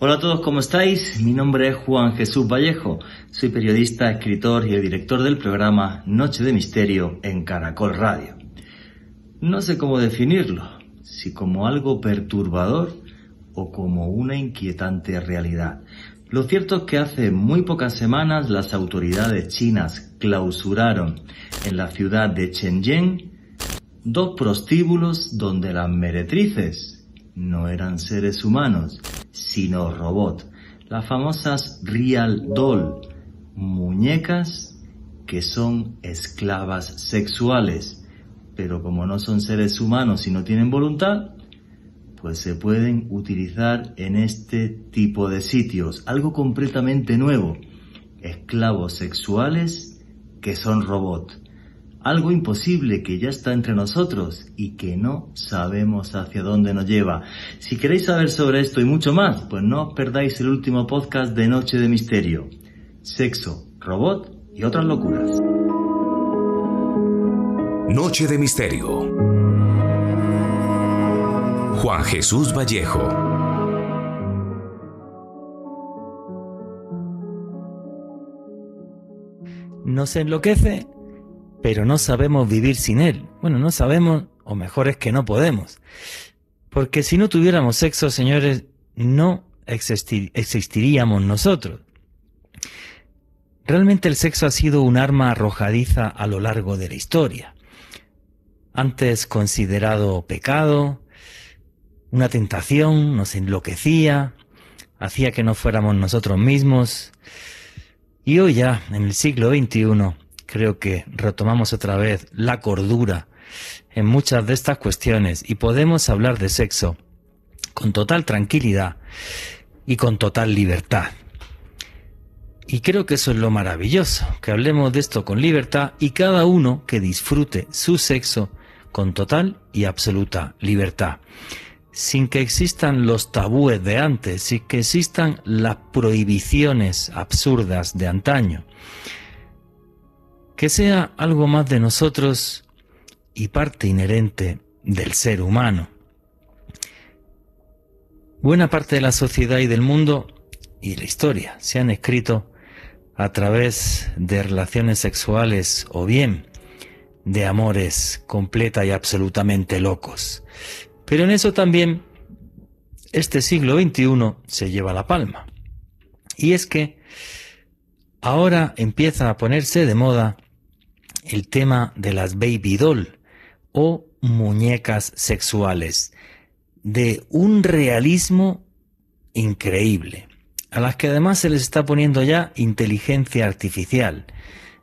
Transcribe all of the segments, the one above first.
Hola a todos, ¿cómo estáis? Mi nombre es Juan Jesús Vallejo. Soy periodista, escritor y el director del programa Noche de Misterio en Caracol Radio. No sé cómo definirlo, si como algo perturbador o como una inquietante realidad. Lo cierto es que hace muy pocas semanas las autoridades chinas clausuraron en la ciudad de Shenzhen dos prostíbulos donde las meretrices no eran seres humanos, sino robots, las famosas Real Doll, muñecas que son esclavas sexuales, pero como no son seres humanos y no tienen voluntad, pues se pueden utilizar en este tipo de sitios, algo completamente nuevo, esclavos sexuales que son robots algo imposible que ya está entre nosotros y que no sabemos hacia dónde nos lleva. Si queréis saber sobre esto y mucho más, pues no os perdáis el último podcast de Noche de Misterio. Sexo, robot y otras locuras. Noche de Misterio. Juan Jesús Vallejo. Nos enloquece pero no sabemos vivir sin él. Bueno, no sabemos, o mejor es que no podemos. Porque si no tuviéramos sexo, señores, no existiríamos nosotros. Realmente el sexo ha sido un arma arrojadiza a lo largo de la historia. Antes considerado pecado, una tentación, nos enloquecía, hacía que no fuéramos nosotros mismos. Y hoy ya, en el siglo XXI, creo que retomamos otra vez la cordura en muchas de estas cuestiones y podemos hablar de sexo con total tranquilidad y con total libertad. Y creo que eso es lo maravilloso, que hablemos de esto con libertad y cada uno que disfrute su sexo con total y absoluta libertad, sin que existan los tabúes de antes, sin que existan las prohibiciones absurdas de antaño que sea algo más de nosotros y parte inherente del ser humano. Buena parte de la sociedad y del mundo y la historia se han escrito a través de relaciones sexuales o bien de amores completa y absolutamente locos. Pero en eso también este siglo XXI se lleva la palma. Y es que ahora empieza a ponerse de moda el tema de las baby doll o muñecas sexuales, de un realismo increíble, a las que además se les está poniendo ya inteligencia artificial.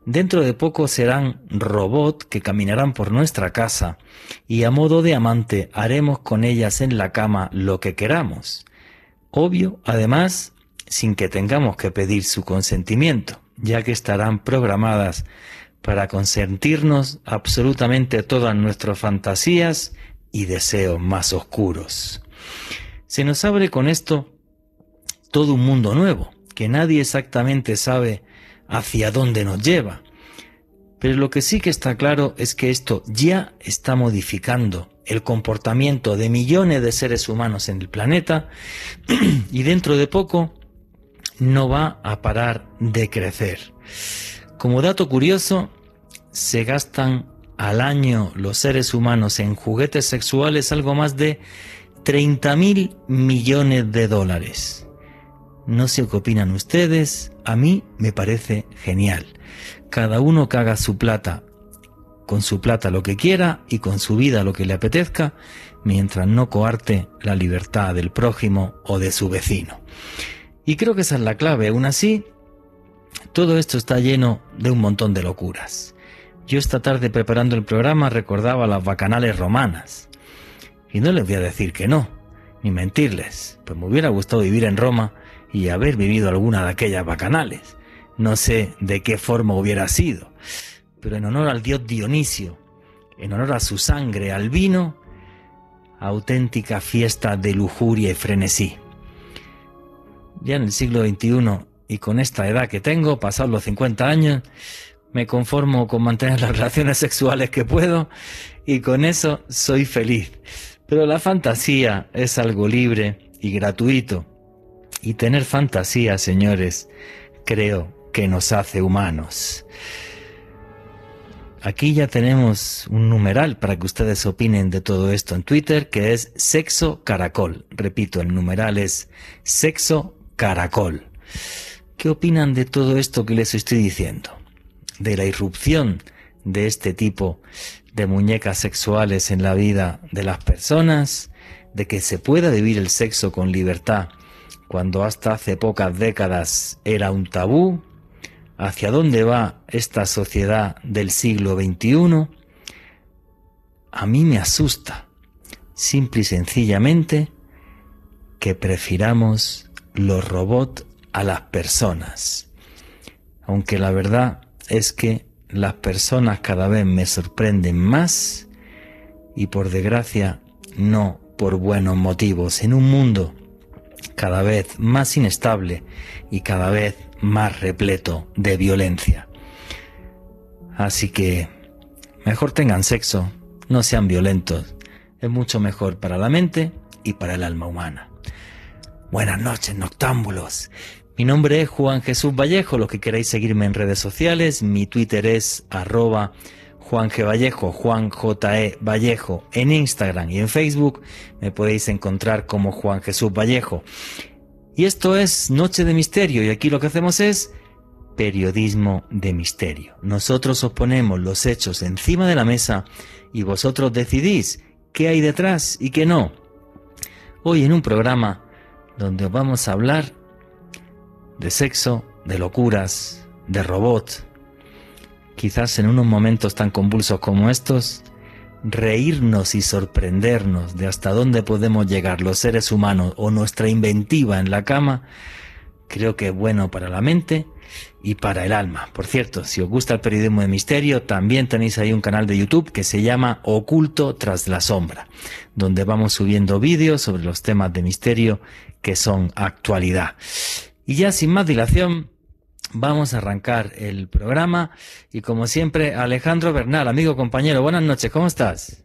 Dentro de poco serán robots que caminarán por nuestra casa y a modo de amante haremos con ellas en la cama lo que queramos. Obvio, además, sin que tengamos que pedir su consentimiento, ya que estarán programadas para consentirnos absolutamente todas nuestras fantasías y deseos más oscuros. Se nos abre con esto todo un mundo nuevo, que nadie exactamente sabe hacia dónde nos lleva. Pero lo que sí que está claro es que esto ya está modificando el comportamiento de millones de seres humanos en el planeta y dentro de poco no va a parar de crecer. Como dato curioso, se gastan al año los seres humanos en juguetes sexuales algo más de 30 mil millones de dólares. No sé qué opinan ustedes, a mí me parece genial. Cada uno que haga su plata, con su plata lo que quiera y con su vida lo que le apetezca, mientras no coarte la libertad del prójimo o de su vecino. Y creo que esa es la clave. Aún así, todo esto está lleno de un montón de locuras. Yo esta tarde preparando el programa recordaba las bacanales romanas. Y no les voy a decir que no, ni mentirles, pues me hubiera gustado vivir en Roma y haber vivido alguna de aquellas bacanales. No sé de qué forma hubiera sido, pero en honor al dios Dionisio, en honor a su sangre, al vino, auténtica fiesta de lujuria y frenesí. Ya en el siglo XXI y con esta edad que tengo, pasados los 50 años, me conformo con mantener las relaciones sexuales que puedo y con eso soy feliz. Pero la fantasía es algo libre y gratuito Y tener fantasía, señores, creo que nos hace humanos. Aquí ya tenemos un numeral para que ustedes opinen de todo esto en Twitter, que es sexo caracol. Repito, el numeral es sexo caracol. ¿Qué opinan de todo esto que les estoy diciendo? De la irrupción de este tipo de muñecas sexuales en la vida de las personas, de que se pueda vivir el sexo con libertad cuando hasta hace pocas décadas era un tabú, hacia dónde va esta sociedad del siglo XXI, a mí me asusta, simple y sencillamente, que prefiramos los robots a las personas. Aunque la verdad es que las personas cada vez me sorprenden más y por desgracia no por buenos motivos. En un mundo cada vez más inestable y cada vez más repleto de violencia. Así que mejor tengan sexo, no sean violentos. Es mucho mejor para la mente y para el alma humana. Buenas noches, noctámbulos. Mi nombre es Juan Jesús Vallejo, los que queráis seguirme en redes sociales, mi Twitter es arroba Juan G. Vallejo, Juan J. E. Vallejo, en Instagram y en Facebook me podéis encontrar como Juan Jesús Vallejo. Y esto es Noche de Misterio y aquí lo que hacemos es periodismo de misterio. Nosotros os ponemos los hechos encima de la mesa y vosotros decidís qué hay detrás y qué no. Hoy en un programa donde os vamos a hablar de sexo, de locuras, de robot. Quizás en unos momentos tan convulsos como estos, reírnos y sorprendernos de hasta dónde podemos llegar los seres humanos o nuestra inventiva en la cama, creo que es bueno para la mente y para el alma. Por cierto, si os gusta el periodismo de misterio, también tenéis ahí un canal de YouTube que se llama Oculto tras la sombra, donde vamos subiendo vídeos sobre los temas de misterio que son actualidad. Y ya sin más dilación, vamos a arrancar el programa. Y como siempre, Alejandro Bernal, amigo, compañero, buenas noches, ¿cómo estás?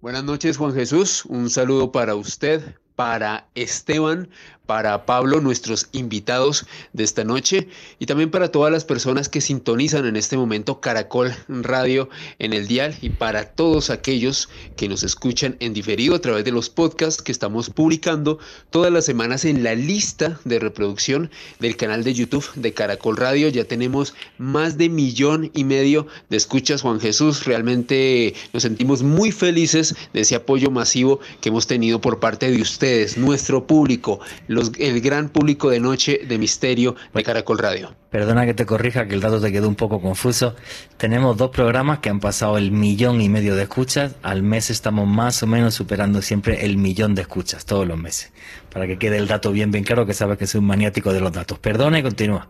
Buenas noches, Juan Jesús. Un saludo para usted, para Esteban, para Pablo, nuestros invitados de esta noche, y también para todas las personas que sintonizan en este momento Caracol Radio en el dial, y para todos aquellos que nos escuchan en diferido a través de los podcasts que estamos publicando todas las semanas en la lista de reproducción del canal de YouTube de Caracol Radio. Ya tenemos más de millón y medio de escuchas, Juan Jesús. Realmente nos sentimos muy felices de ese apoyo masivo que hemos tenido por parte de ustedes, nuestro público el gran público de noche de misterio de Caracol Radio. Perdona que te corrija, que el dato te quedó un poco confuso. Tenemos dos programas que han pasado el millón y medio de escuchas. Al mes estamos más o menos superando siempre el millón de escuchas, todos los meses. Para que quede el dato bien, bien claro, que sabes que soy un maniático de los datos. Perdona y continúa.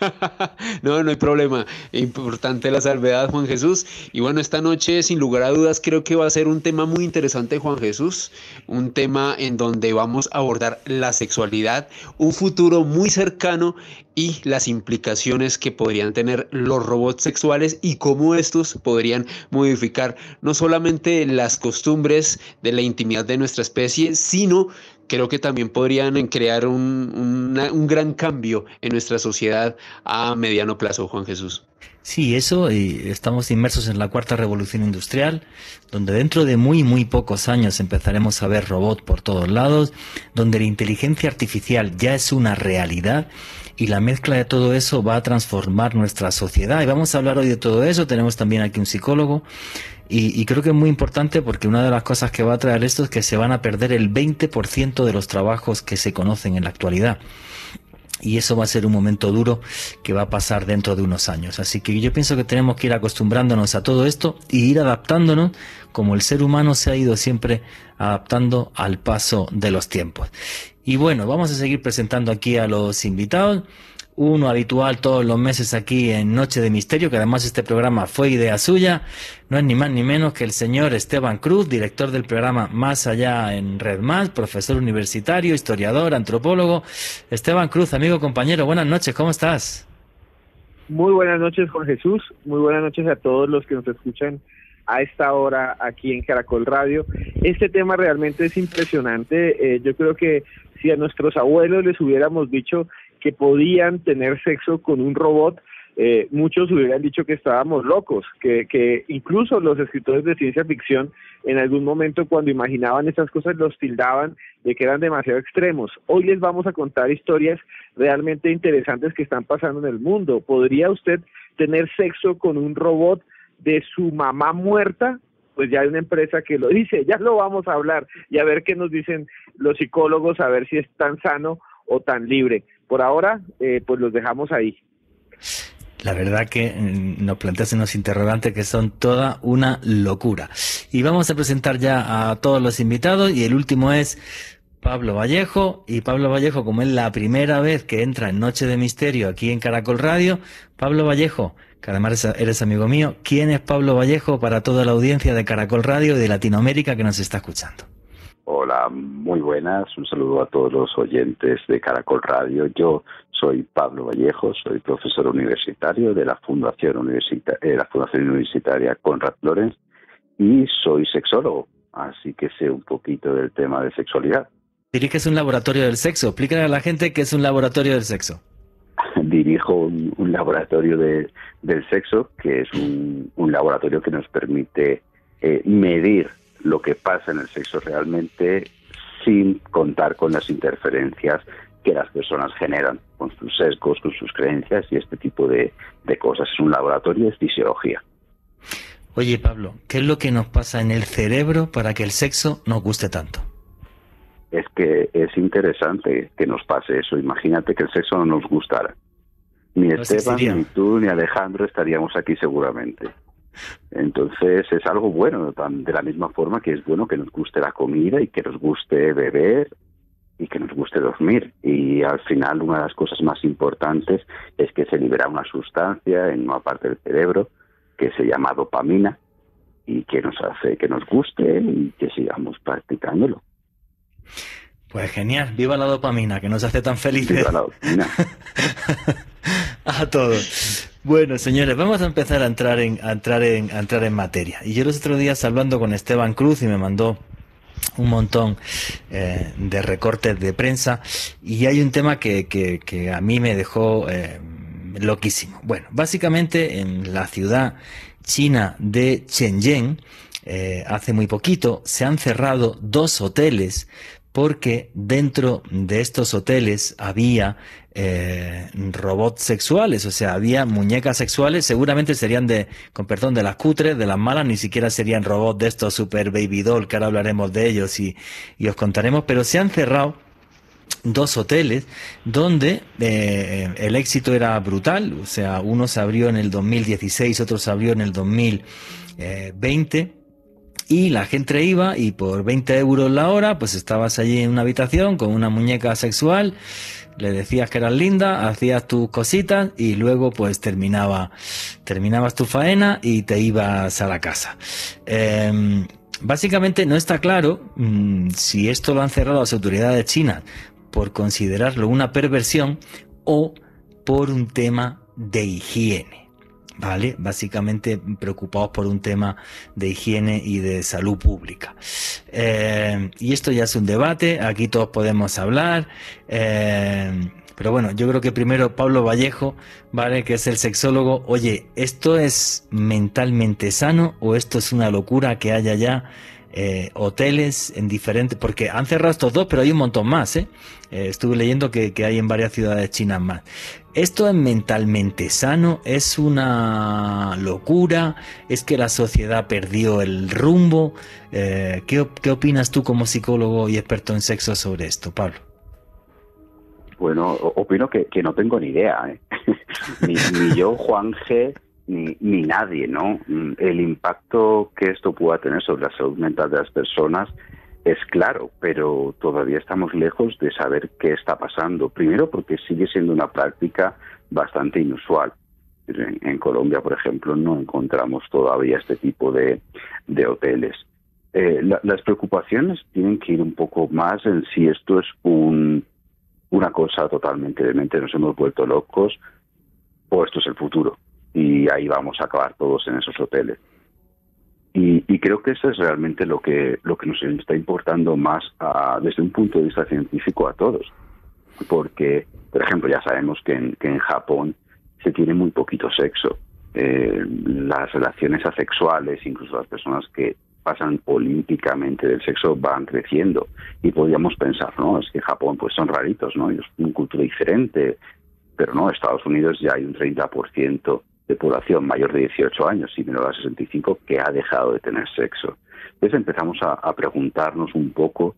no, no hay problema. Importante la salvedad, Juan Jesús. Y bueno, esta noche, sin lugar a dudas, creo que va a ser un tema muy interesante, Juan Jesús. Un tema en donde vamos a abordar la sexualidad, un futuro muy cercano y las implicaciones que podrían tener los robots sexuales y cómo estos podrían modificar no solamente las costumbres de la intimidad de nuestra especie, sino creo que también podrían crear un, un, gran cambio en nuestra sociedad a mediano plazo, Juan Jesús. Sí, eso, y estamos inmersos en la cuarta revolución industrial, donde dentro de muy, muy pocos años empezaremos a ver robots por todos lados, donde la inteligencia artificial ya es una realidad y la mezcla de todo eso va a transformar nuestra sociedad. Y vamos a hablar hoy de todo eso, tenemos también aquí un psicólogo y, creo que es muy importante porque una de las cosas que va a traer esto es que se van a perder el 20% de los trabajos que se conocen en la actualidad. Y eso va a ser un momento duro que va a pasar dentro de unos años. Así que yo pienso que tenemos que ir acostumbrándonos a todo esto y ir adaptándonos como el ser humano se ha ido siempre adaptando al paso de los tiempos. Y bueno, vamos a seguir presentando aquí a los invitados uno habitual todos los meses aquí en Noche de Misterio, que además este programa fue idea suya, no es ni más ni menos que el señor Esteban Cruz, director del programa Más Allá en Red Más, profesor universitario, historiador, antropólogo. Esteban Cruz, amigo, compañero, buenas noches, ¿cómo estás? Muy buenas noches, Juan Jesús, muy buenas noches a todos los que nos escuchan a esta hora aquí en Caracol Radio. Este tema realmente es impresionante. Eh, yo creo que si a nuestros abuelos les hubiéramos dicho que podían tener sexo con un robot, eh, muchos hubieran dicho que estábamos locos, que, que incluso los escritores de ciencia ficción en algún momento cuando imaginaban estas cosas los tildaban de que eran demasiado extremos. Hoy les vamos a contar historias realmente interesantes que están pasando en el mundo. ¿Podría usted tener sexo con un robot de su mamá muerta? Pues ya hay una empresa que lo dice, ya lo vamos a hablar y a ver qué nos dicen los psicólogos, a ver si es tan sano o tan libre. Por ahora, eh, pues los dejamos ahí. La verdad que mm, nos planteas unos interrogantes que son toda una locura. Y vamos a presentar ya a todos los invitados y el último es Pablo Vallejo. Y Pablo Vallejo, como es la primera vez que entra en Noche de Misterio aquí en Caracol Radio, Pablo Vallejo, que además eres amigo mío, ¿quién es Pablo Vallejo para toda la audiencia de Caracol Radio y de Latinoamérica que nos está escuchando? Hola, muy buenas. Un saludo a todos los oyentes de Caracol Radio. Yo soy Pablo Vallejo, soy profesor universitario de la Fundación, Universita eh, la Fundación Universitaria Conrad Lorenz y soy sexólogo, así que sé un poquito del tema de sexualidad. Diriges un laboratorio del sexo. Explícale a la gente qué es un laboratorio del sexo. Dirijo un, laboratorio de, del sexo, que es un, laboratorio que nos permite eh, medir lo que pasa en el sexo realmente sin contar con las interferencias que las personas generan con sus sesgos, con sus creencias y este tipo de, cosas. Es un laboratorio de fisiología. Oye, Pablo, ¿qué es lo que nos pasa en el cerebro para que el sexo nos guste tanto? Es que es interesante que nos pase eso. Imagínate que el sexo no nos gustara. Ni Esteban, ni tú, ni Alejandro estaríamos aquí seguramente. Entonces es algo bueno, de la misma forma que es bueno que nos guste la comida y que nos guste beber y que nos guste dormir. Y al final una de las cosas más importantes es que se libera una sustancia en una parte del cerebro que se llama dopamina y que nos hace que nos guste y que sigamos practicándolo. Pues genial, viva la dopamina que nos hace tan felices. Viva la dopamina. a todos. Bueno, señores, vamos a empezar a entrar en a entrar en a entrar en materia. Y yo los otros días hablando con Esteban Cruz y me mandó un montón eh, de recortes de prensa y hay un tema que, que, a mí me dejó eh, loquísimo. Bueno, básicamente en la ciudad china de Shenzhen, eh, hace muy poquito, se han cerrado dos hoteles porque dentro de estos hoteles había eh, robots sexuales, o sea, había muñecas sexuales, seguramente serían de, con perdón, de las cutres, de las malas, ni siquiera serían robots de estos super baby doll, que ahora hablaremos de ellos y, os contaremos, pero se han cerrado dos hoteles donde eh, el éxito era brutal, o sea, uno se abrió en el 2016, otro se abrió en el 2020 y la gente iba y por 20 euros la hora, pues estabas allí en una habitación con una muñeca sexual, le decías que eras linda, hacías tus cositas y luego pues terminaba, terminabas tu faena y te ibas a la casa. Em, básicamente no está claro mm, si esto lo han cerrado las autoridades chinas por considerarlo una perversión o por un tema de higiene. ¿Vale? Básicamente preocupados por un tema de higiene y de salud pública. Eh, y esto ya es un debate, aquí todos podemos hablar. Eh, pero bueno, yo creo que primero Pablo Vallejo, ¿vale? Que es el sexólogo. Oye, ¿esto es mentalmente sano o esto es una locura que haya ya eh, hoteles en diferentes, porque han cerrado estos dos, pero hay un montón más, ¿eh? eh estuve leyendo que, hay en varias ciudades chinas más. ¿Esto es mentalmente sano? ¿Es una locura? ¿Es que la sociedad perdió el rumbo? Eh, ¿qué, opinas tú como psicólogo y experto en sexo sobre esto, Pablo? Bueno, opino que, no tengo ni idea. ni, ni yo, Juan G ni, ni nadie, ¿no? Mm, el impacto que esto pueda tener sobre la salud mental de las personas es claro, pero todavía estamos lejos de saber qué está pasando. Primero porque sigue siendo una práctica bastante inusual. En, Colombia, por ejemplo, no encontramos todavía este tipo de, de hoteles. Eh, las preocupaciones tienen que ir un poco más en si esto es un, una cosa totalmente de mente, nos hemos vuelto locos o esto es el futuro y ahí vamos a acabar todos en esos hoteles. Y creo que eso es realmente lo que, lo que nos está importando más desde un punto de vista científico a todos. Porque, por ejemplo, ya sabemos que en, que en Japón se tiene muy poquito sexo. Eh, las relaciones asexuales, incluso las personas que pasan olímpicamente del sexo van creciendo y podríamos pensar, no, es que Japón pues son raritos, ¿no? Es una cultura diferente, pero no, Estados Unidos ya hay un 30% de población mayor de 18 años y menor de 65 que ha dejado de tener sexo. Entonces empezamos a, a preguntarnos un poco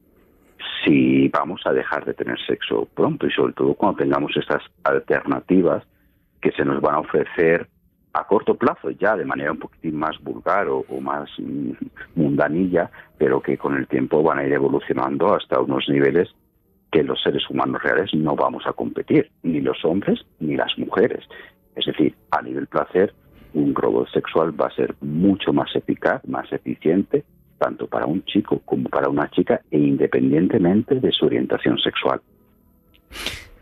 si vamos a dejar de tener sexo pronto y sobre todo cuando tengamos estas alternativas que se nos van a ofrecer a corto plazo ya de manera un poquitín más vulgar o, más mm, mundanilla, pero que con el tiempo van a ir evolucionando hasta unos niveles que los seres humanos reales no vamos a competir, ni los hombres ni las mujeres. Es decir, a nivel placer, un robot sexual va a ser mucho más eficaz, más eficiente, tanto para un chico como para una chica, e independientemente de su orientación sexual.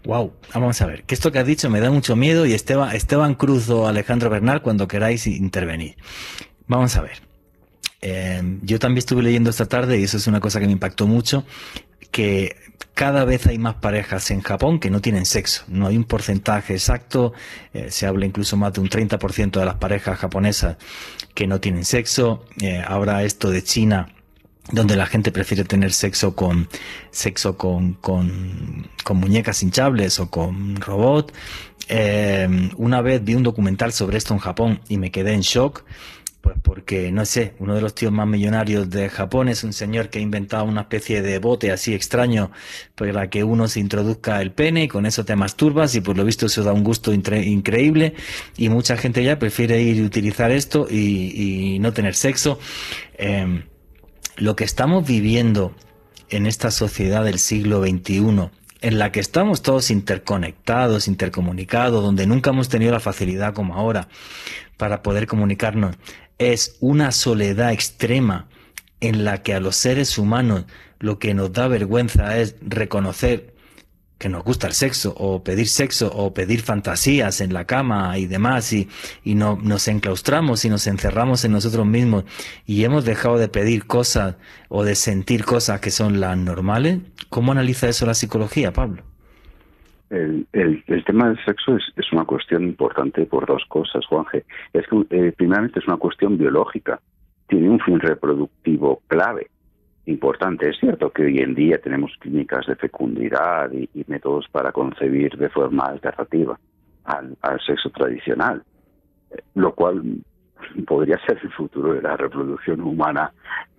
Wow, vamos a ver, que esto que has dicho me da mucho miedo y Esteban, Esteban Cruz o Alejandro Bernal cuando queráis intervenir. Vamos a ver. Eh, yo también estuve leyendo esta tarde y eso es una cosa que me impactó mucho, que cada vez hay más parejas en Japón que no tienen sexo. No hay un porcentaje exacto, eh, se habla incluso más de un 30% de las parejas japonesas que no tienen sexo. Eh, ahora esto de China donde la gente prefiere tener sexo con sexo con, con, muñecas hinchables o con robot. Eh, una vez vi un documental sobre esto en Japón y me quedé en shock, pues porque, no sé, uno de los tíos más millonarios de Japón es un señor que ha inventado una especie de bote así extraño para que uno se introduzca el pene y con eso te masturbas y por lo visto eso da un gusto increíble y mucha gente ya prefiere ir a utilizar esto y, no tener sexo. Eh, lo que estamos viviendo en esta sociedad del siglo XXI, en la que estamos todos interconectados, intercomunicados, donde nunca hemos tenido la facilidad como ahora para poder comunicarnos, es una soledad extrema en la que a los seres humanos lo que nos da vergüenza es reconocer que nos gusta el sexo, o pedir sexo, o pedir fantasías en la cama y demás, y, y no, nos enclaustramos y nos encerramos en nosotros mismos, y hemos dejado de pedir cosas o de sentir cosas que son las normales. ¿Cómo analiza eso la psicología, Pablo? El, tema del sexo es, una cuestión importante por dos cosas, Juanje. Es que, eh, primeramente, es una cuestión biológica. Tiene un fin reproductivo clave importante. Es cierto que hoy en día tenemos clínicas de fecundidad y, métodos para concebir de forma alternativa al, sexo tradicional, lo cual podría ser el futuro de la reproducción humana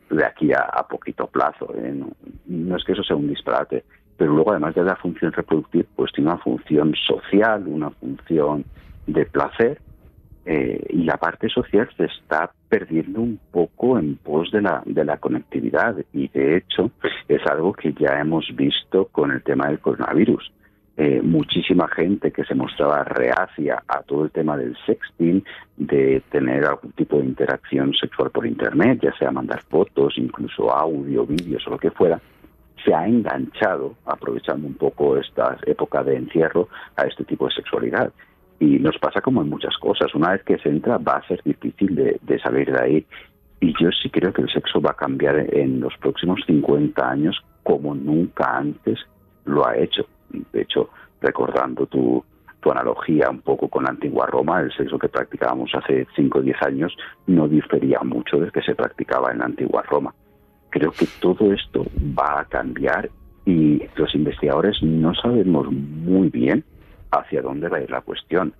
de aquí a, poquito plazo. ¿eh? No, es que eso sea un disparate, pero luego además de la función reproductiva, pues tiene una función social, una función de placer eh, y la parte social se está perdiendo un poco en pos de la, de la conectividad y de hecho es algo que ya hemos visto con el tema del coronavirus. Eh, muchísima gente que se mostraba reacia a todo el tema del sexting, de tener algún tipo de interacción sexual por internet, ya sea mandar fotos, incluso audio, vídeos o lo que fuera, se ha enganchado, aprovechando un poco esta época de encierro, a este tipo de sexualidad. Y nos pasa como en muchas cosas. Una vez que se entra va a ser difícil de, salir de ahí. Y yo sí creo que el sexo va a cambiar en los próximos 50 años como nunca antes lo ha hecho. De hecho, recordando tu, tu analogía un poco con la antigua Roma, el sexo que practicábamos hace 5 o 10 años no difería mucho del que se practicaba en la antigua Roma. Creo que todo esto va a cambiar y los investigadores no sabemos muy bien hacia dónde va a ir la cuestión.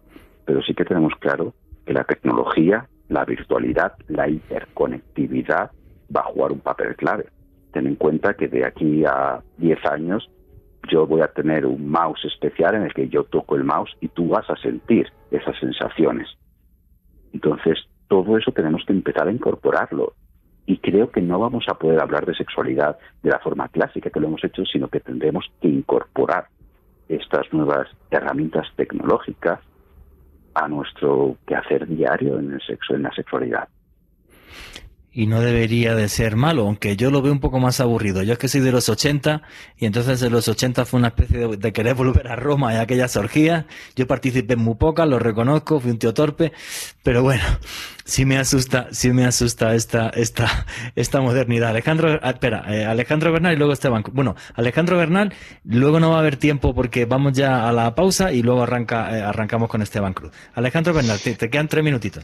Pero sí que tenemos claro que la tecnología, la virtualidad, la interconectividad va a jugar un papel clave. Ten en cuenta que de aquí a 10 años yo voy a tener un mouse especial en el que yo toco el mouse y tú vas a sentir esas sensaciones. Entonces, todo eso tenemos que empezar a incorporarlo. Y creo que no vamos a poder hablar de sexualidad de la forma clásica que lo hemos hecho, sino que tendremos que incorporar estas nuevas herramientas tecnológicas a nuestro quehacer diario en el sexo, en la sexualidad. Y no debería de ser malo, aunque yo lo veo un poco más aburrido. Yo es que soy de los 80 y entonces en los 80 fue una especie de, querer volver a Roma y aquellas orgías. Yo participé en muy pocas, lo reconozco, fui un tío torpe, pero bueno, sí me asusta, sí me asusta esta, esta, esta modernidad. Alejandro, ah, espera, eh, Alejandro Bernal y luego Esteban. Bueno, Alejandro Bernal, luego no va a haber tiempo porque vamos ya a la pausa y luego arranca, eh, arrancamos con Esteban Cruz. Alejandro Bernal, te quedan tres minutitos.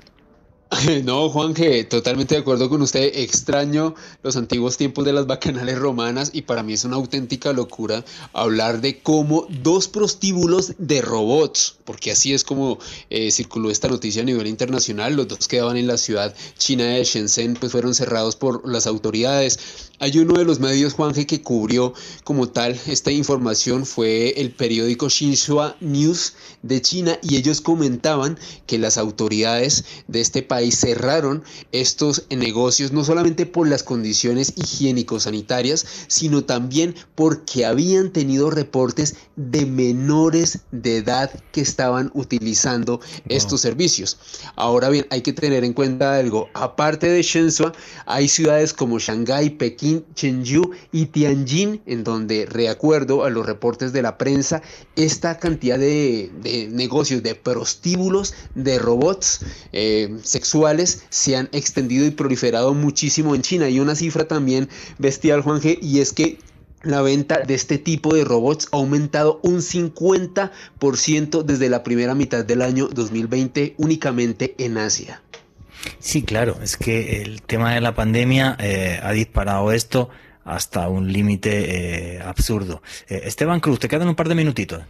No, Juan, que totalmente de acuerdo con usted. Extraño los antiguos tiempos de las bacanales romanas y para mí es una auténtica locura hablar de cómo dos prostíbulos de robots, porque así es como eh, circuló esta noticia a nivel internacional, los dos quedaban en la ciudad china de Shenzhen, pues fueron cerrados por las autoridades. Hay uno de los medios, Juanje, que cubrió como tal esta información, fue el periódico Xinhua News de China y ellos comentaban que las autoridades de este país cerraron estos negocios no solamente por las condiciones higiénico-sanitarias, sino también porque habían tenido reportes de menores de edad que estaban utilizando estos servicios. Ahora bien, hay que tener en cuenta algo, aparte de Shenzhen, hay ciudades como Shanghái, Pekín, Chengdu y Tianjin, en donde, reacuerdo a los reportes de la prensa, esta cantidad de, negocios, de prostíbulos, de robots eh, sexuales se han extendido y proliferado muchísimo en China. Y una cifra también bestial, Juan y es que la venta de este tipo de robots ha aumentado un 50% desde la primera mitad del año 2020 únicamente en Asia. Sí, claro, es que el tema de la pandemia eh, ha disparado esto hasta un límite eh, absurdo. Eh, Esteban Cruz, te quedan un par de minutitos.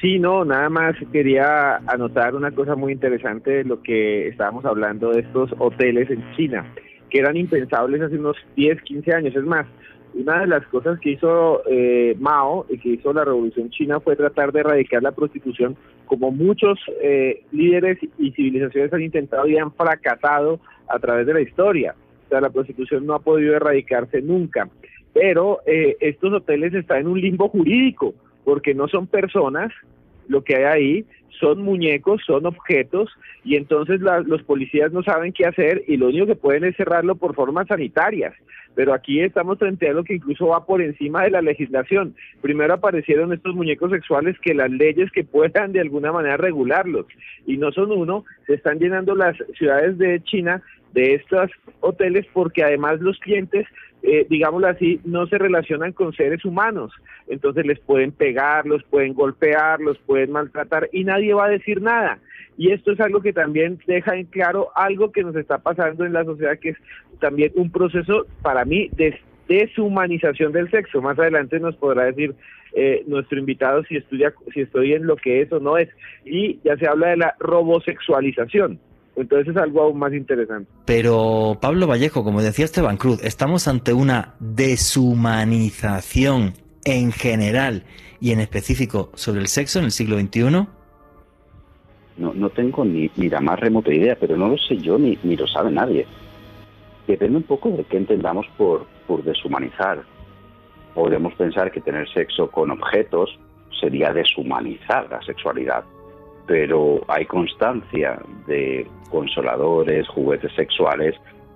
Sí, no, nada más quería anotar una cosa muy interesante de lo que estábamos hablando de estos hoteles en China, que eran impensables hace unos 10, 15 años. Es más, una de las cosas que hizo eh, Mao y que hizo la Revolución China fue tratar de erradicar la prostitución, como muchos eh, líderes y civilizaciones han intentado y han fracasado a través de la historia. O sea, la prostitución no ha podido erradicarse nunca. Pero eh, estos hoteles están en un limbo jurídico, porque no son personas lo que hay ahí, son muñecos, son objetos, y entonces los policías no saben qué hacer y lo único que pueden es cerrarlo por formas sanitarias. Pero aquí estamos frente a algo que incluso va por encima de la legislación. Primero aparecieron estos muñecos sexuales que las leyes que puedan de alguna manera regularlos, y no son uno, se están llenando las ciudades de China de estos hoteles porque además los clientes eh, digámoslo así, no se relacionan con seres humanos. Entonces les pueden pegar, los pueden golpear, los pueden maltratar y nadie va a decir nada. Y esto es algo que también deja en claro algo que nos está pasando en la sociedad, que es también un proceso para mí de deshumanización del sexo. Más adelante nos podrá decir eh, nuestro invitado si, estudia, si estoy en lo que es o no es. Y ya se habla de la robosexualización. Entonces es algo aún más interesante. Pero Pablo Vallejo, como decía Esteban Cruz, estamos ante una deshumanización en general y en específico sobre el sexo en el siglo XXI. No, no tengo ni, ni la más remota idea, pero no lo sé yo ni, ni lo sabe nadie. Depende un poco de qué entendamos por, por deshumanizar. Podemos pensar que tener sexo con objetos sería deshumanizar la sexualidad pero hay constancia de consoladores, juguetes sexuales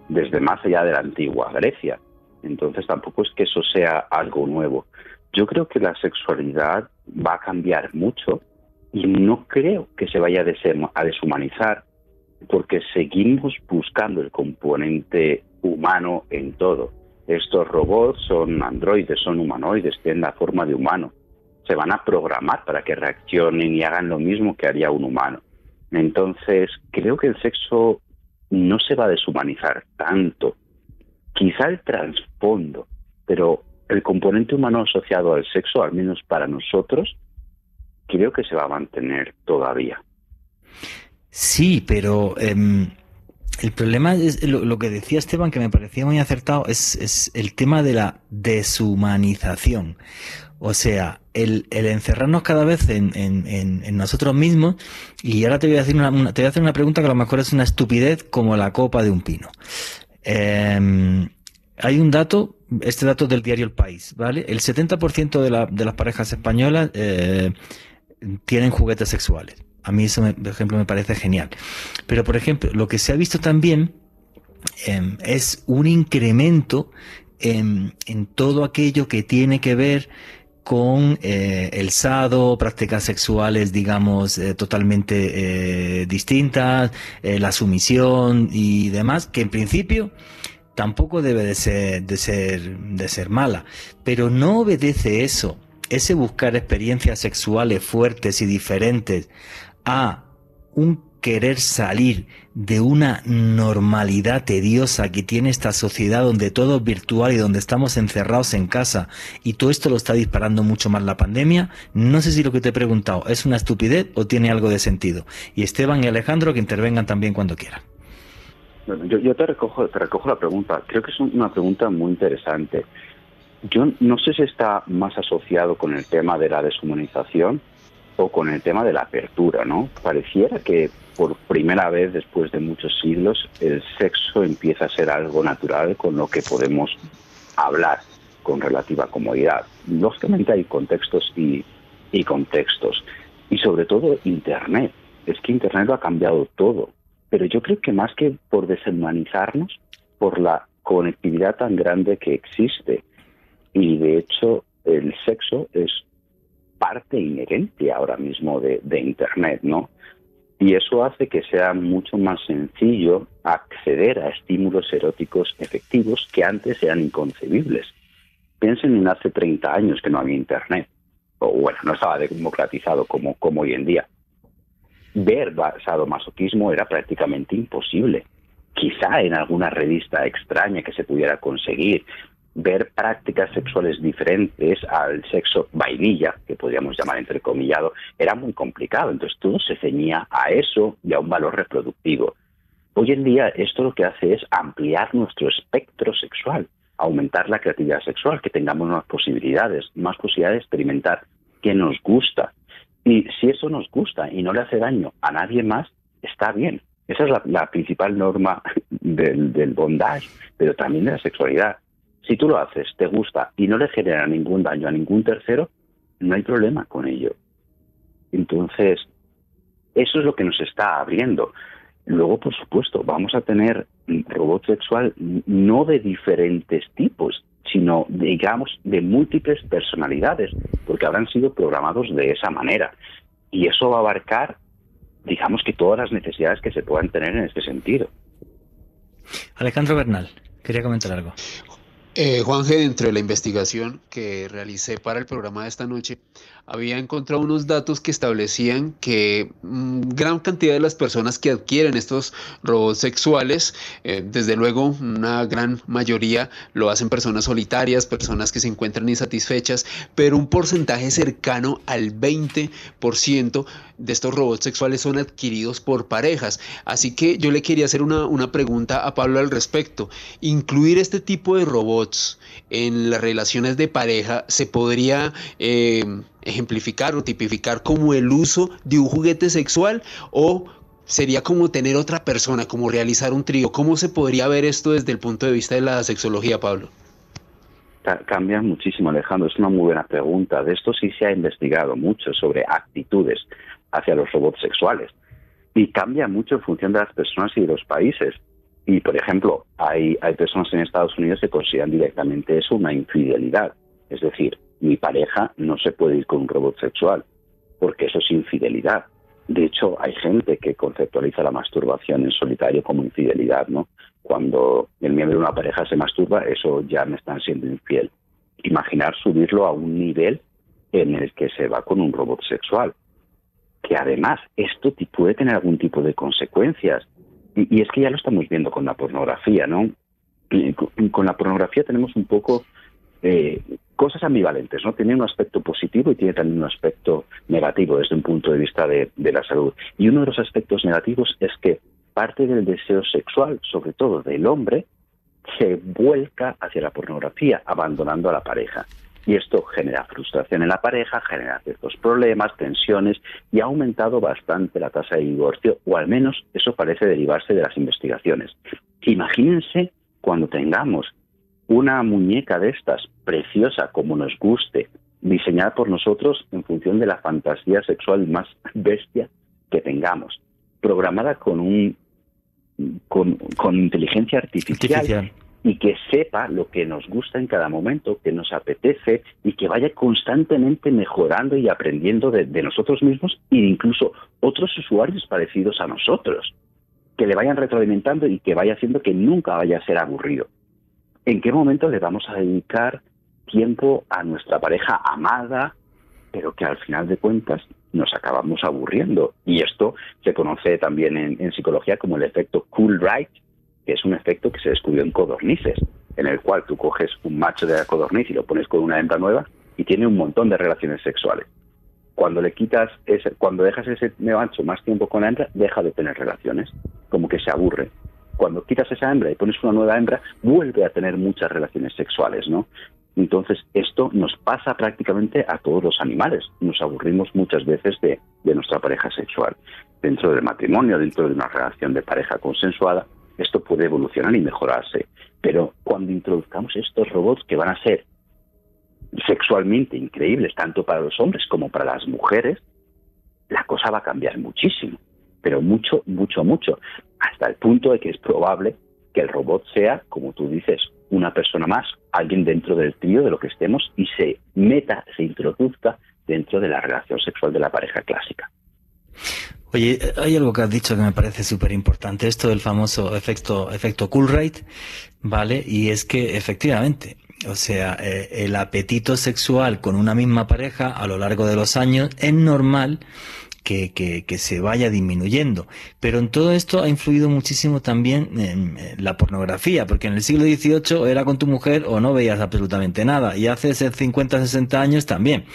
desde más allá de la antigua Grecia. Entonces tampoco es que eso sea algo nuevo. Yo creo que la sexualidad va a cambiar mucho y no creo que se vaya a deshumanizar porque seguimos buscando el componente humano en todo. Estos robots son androides, son humanoides, tienen la forma de humano se van a programar para que reaccionen y hagan lo mismo que haría un humano. Entonces, creo que el sexo no se va a deshumanizar tanto. Quizá el trasfondo, pero el componente humano asociado al sexo, al menos para nosotros, creo que se va a mantener todavía. Sí, pero em, el problema es lo, que decía Esteban, que me parecía muy acertado, es, es el tema de la deshumanización. O sea, el, encerrarnos cada vez en, nosotros mismos, y ahora te voy, a decir una, te voy a hacer una pregunta que a lo mejor es una estupidez como la copa de un pino. Em, hay un dato, este dato del diario El País, ¿vale? El 70% de, la, de las parejas españolas eh, tienen juguetes sexuales. A mí eso, por ejemplo, me parece genial. Pero, por ejemplo, lo que se ha visto también em, es un incremento en, todo aquello que tiene que ver con eh, el sado, prácticas sexuales, digamos, eh, totalmente eh, distintas, la sumisión y demás, que en principio tampoco debe de ser, de ser, de ser mala, pero no obedece eso, ese buscar experiencias sexuales fuertes y diferentes a un querer salir de una normalidad tediosa que tiene esta sociedad donde todo es virtual y donde estamos encerrados en casa y todo esto lo está disparando mucho más la pandemia, no sé si lo que te he preguntado es una estupidez o tiene algo de sentido. Y Esteban y Alejandro que intervengan también cuando quieran. yo, te, recojo, te recojo la pregunta. Creo que es una pregunta muy interesante. Yo no sé si está más asociado con el tema de la deshumanización o con el tema de la apertura, ¿no? Pareciera que por primera vez después de muchos siglos el sexo empieza a ser algo natural con lo que podemos hablar con relativa comodidad. Lógicamente hay contextos y, contextos. Y sobre todo Internet. Es que Internet lo ha cambiado todo. Pero yo creo que más que por deshumanizarnos, por la conectividad tan grande que existe. Y de hecho el sexo es parte inherente ahora mismo de, Internet, ¿no? Y eso hace que sea mucho más sencillo acceder a estímulos eróticos efectivos que antes eran inconcebibles. Piensen en hace 30 años que no había Internet, o bueno, no estaba democratizado como, como hoy en día. Ver sadomasoquismo era prácticamente imposible. Quizá en alguna revista extraña que se pudiera conseguir, ver prácticas sexuales diferentes al sexo vainilla, que podríamos llamar entrecomillado, era muy complicado. Entonces todo se ceñía a eso y a un valor reproductivo. Hoy en día esto lo que hace es ampliar nuestro espectro sexual, aumentar la creatividad sexual, que tengamos más posibilidades, más posibilidades de experimentar qué nos gusta. Y si eso nos gusta y no le hace daño a nadie más, está bien. Esa es la, principal norma del, del bondage, pero también de la sexualidad si tú lo haces, te gusta y no le genera ningún daño a ningún tercero, no hay problema con ello. Entonces, eso es lo que nos está abriendo. Luego, por supuesto, vamos a tener robot sexual no de diferentes tipos, sino, digamos, de múltiples personalidades, porque habrán sido programados de esa manera. Y eso va a abarcar, digamos, que todas las necesidades que se puedan tener en este sentido. Alejandro Bernal, quería comentar algo. Eh, Juan G, dentro de la investigación que realicé para el programa de esta noche, había encontrado unos datos que establecían que mm, gran cantidad de las personas que adquieren estos robots sexuales, eh, desde luego una gran mayoría lo hacen personas solitarias, personas que se encuentran insatisfechas, pero un porcentaje cercano al 20% de estos robots sexuales son adquiridos por parejas. Así que yo le quería hacer una, una pregunta a Pablo al respecto. ¿Incluir este tipo de robots en las relaciones de pareja se podría... Eh, ejemplificar o tipificar como el uso de un juguete sexual o sería como tener otra persona, como realizar un trío. ¿Cómo se podría ver esto desde el punto de vista de la sexología, Pablo? Cambia muchísimo, Alejandro. Es una muy buena pregunta. De esto sí se ha investigado mucho sobre actitudes hacia los robots sexuales. Y cambia mucho en función de las personas y de los países. Y, por ejemplo, hay, hay personas en Estados Unidos que consideran directamente eso una infidelidad. Es decir, mi pareja no se puede ir con un robot sexual, porque eso es infidelidad. De hecho, hay gente que conceptualiza la masturbación en solitario como infidelidad, ¿no? Cuando el miembro de una pareja se masturba, eso ya me están siendo infiel. Imaginar subirlo a un nivel en el que se va con un robot sexual. Que además esto puede tener algún tipo de consecuencias. Y, es que ya lo estamos viendo con la pornografía, ¿no? con la pornografía tenemos un poco eh, cosas ambivalentes, ¿no? Tiene un aspecto positivo y tiene también un aspecto negativo desde un punto de vista de, la salud. Y uno de los aspectos negativos es que parte del deseo sexual, sobre todo del hombre, se vuelca hacia la pornografía, abandonando a la pareja. Y esto genera frustración en la pareja, genera ciertos problemas, tensiones y ha aumentado bastante la tasa de divorcio, o al menos eso parece derivarse de las investigaciones. Imagínense cuando tengamos una muñeca de estas, preciosa como nos guste, diseñada por nosotros en función de la fantasía sexual más bestia que tengamos, programada con un con, inteligencia artificial, y que sepa lo que nos gusta en cada momento, que nos apetece y que vaya constantemente mejorando y aprendiendo de, nosotros mismos e incluso otros usuarios parecidos a nosotros, que le vayan retroalimentando y que vaya haciendo que nunca vaya a ser aburrido. ¿En qué momento le vamos a dedicar tiempo a nuestra pareja amada, pero que al final de cuentas nos acabamos aburriendo? Y esto se conoce también en, en psicología como el efecto cool right, que es un efecto que se descubrió en codornices, en el cual tú coges un macho de la codorniz y lo pones con una hembra nueva y tiene un montón de relaciones sexuales. Cuando le quitas ese, cuando dejas ese macho más tiempo con la hembra, deja de tener relaciones, como que se aburre. Cuando quitas esa hembra y pones una nueva hembra, vuelve a tener muchas relaciones sexuales, ¿no? Entonces, esto nos pasa prácticamente a todos los animales. Nos aburrimos muchas veces de, de nuestra pareja sexual. Dentro del matrimonio, dentro de una relación de pareja consensuada, esto puede evolucionar y mejorarse. Pero cuando introduzcamos estos robots que van a ser sexualmente increíbles, tanto para los hombres como para las mujeres, la cosa va a cambiar muchísimo. Pero mucho, mucho, mucho. Hasta el punto de que es probable que el robot sea, como tú dices, una persona más, alguien dentro del trío de lo que estemos y se meta, se introduzca dentro de la relación sexual de la pareja clásica. Oye, hay algo que has dicho que me parece súper importante, esto del famoso efecto, efecto rate, ¿vale? Y es que efectivamente, o sea, eh, el apetito sexual con una misma pareja a lo largo de los años es normal que, que, se vaya disminuyendo. Pero en todo esto ha influido muchísimo también en, la pornografía, porque en el siglo XVIII era con tu mujer o no veías absolutamente nada, y hace 50, 60 años también.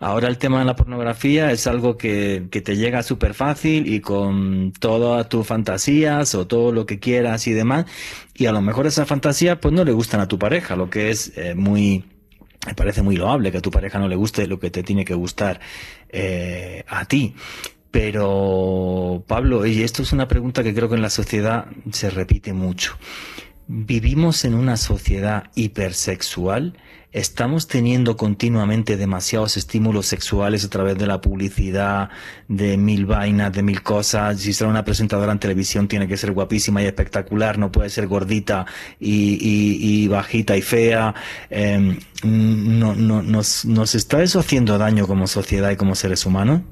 Ahora el tema de la pornografía es algo que, que te llega súper fácil y con todas tus fantasías o todo lo que quieras y demás, y a lo mejor esas fantasías pues no le gustan a tu pareja, lo que es eh, muy me parece muy loable que a tu pareja no le guste lo que te tiene que gustar eh, a ti. Pero, Pablo, y esto es una pregunta que creo que en la sociedad se repite mucho. ¿Vivimos en una sociedad hipersexual? ¿Estamos teniendo continuamente demasiados estímulos sexuales a través de la publicidad, de mil vainas, de mil cosas? Si será una presentadora en televisión tiene que ser guapísima y espectacular, no puede ser gordita y, bajita y fea. Em, no, no, nos, ¿Nos está eso haciendo daño como sociedad y como seres humanos?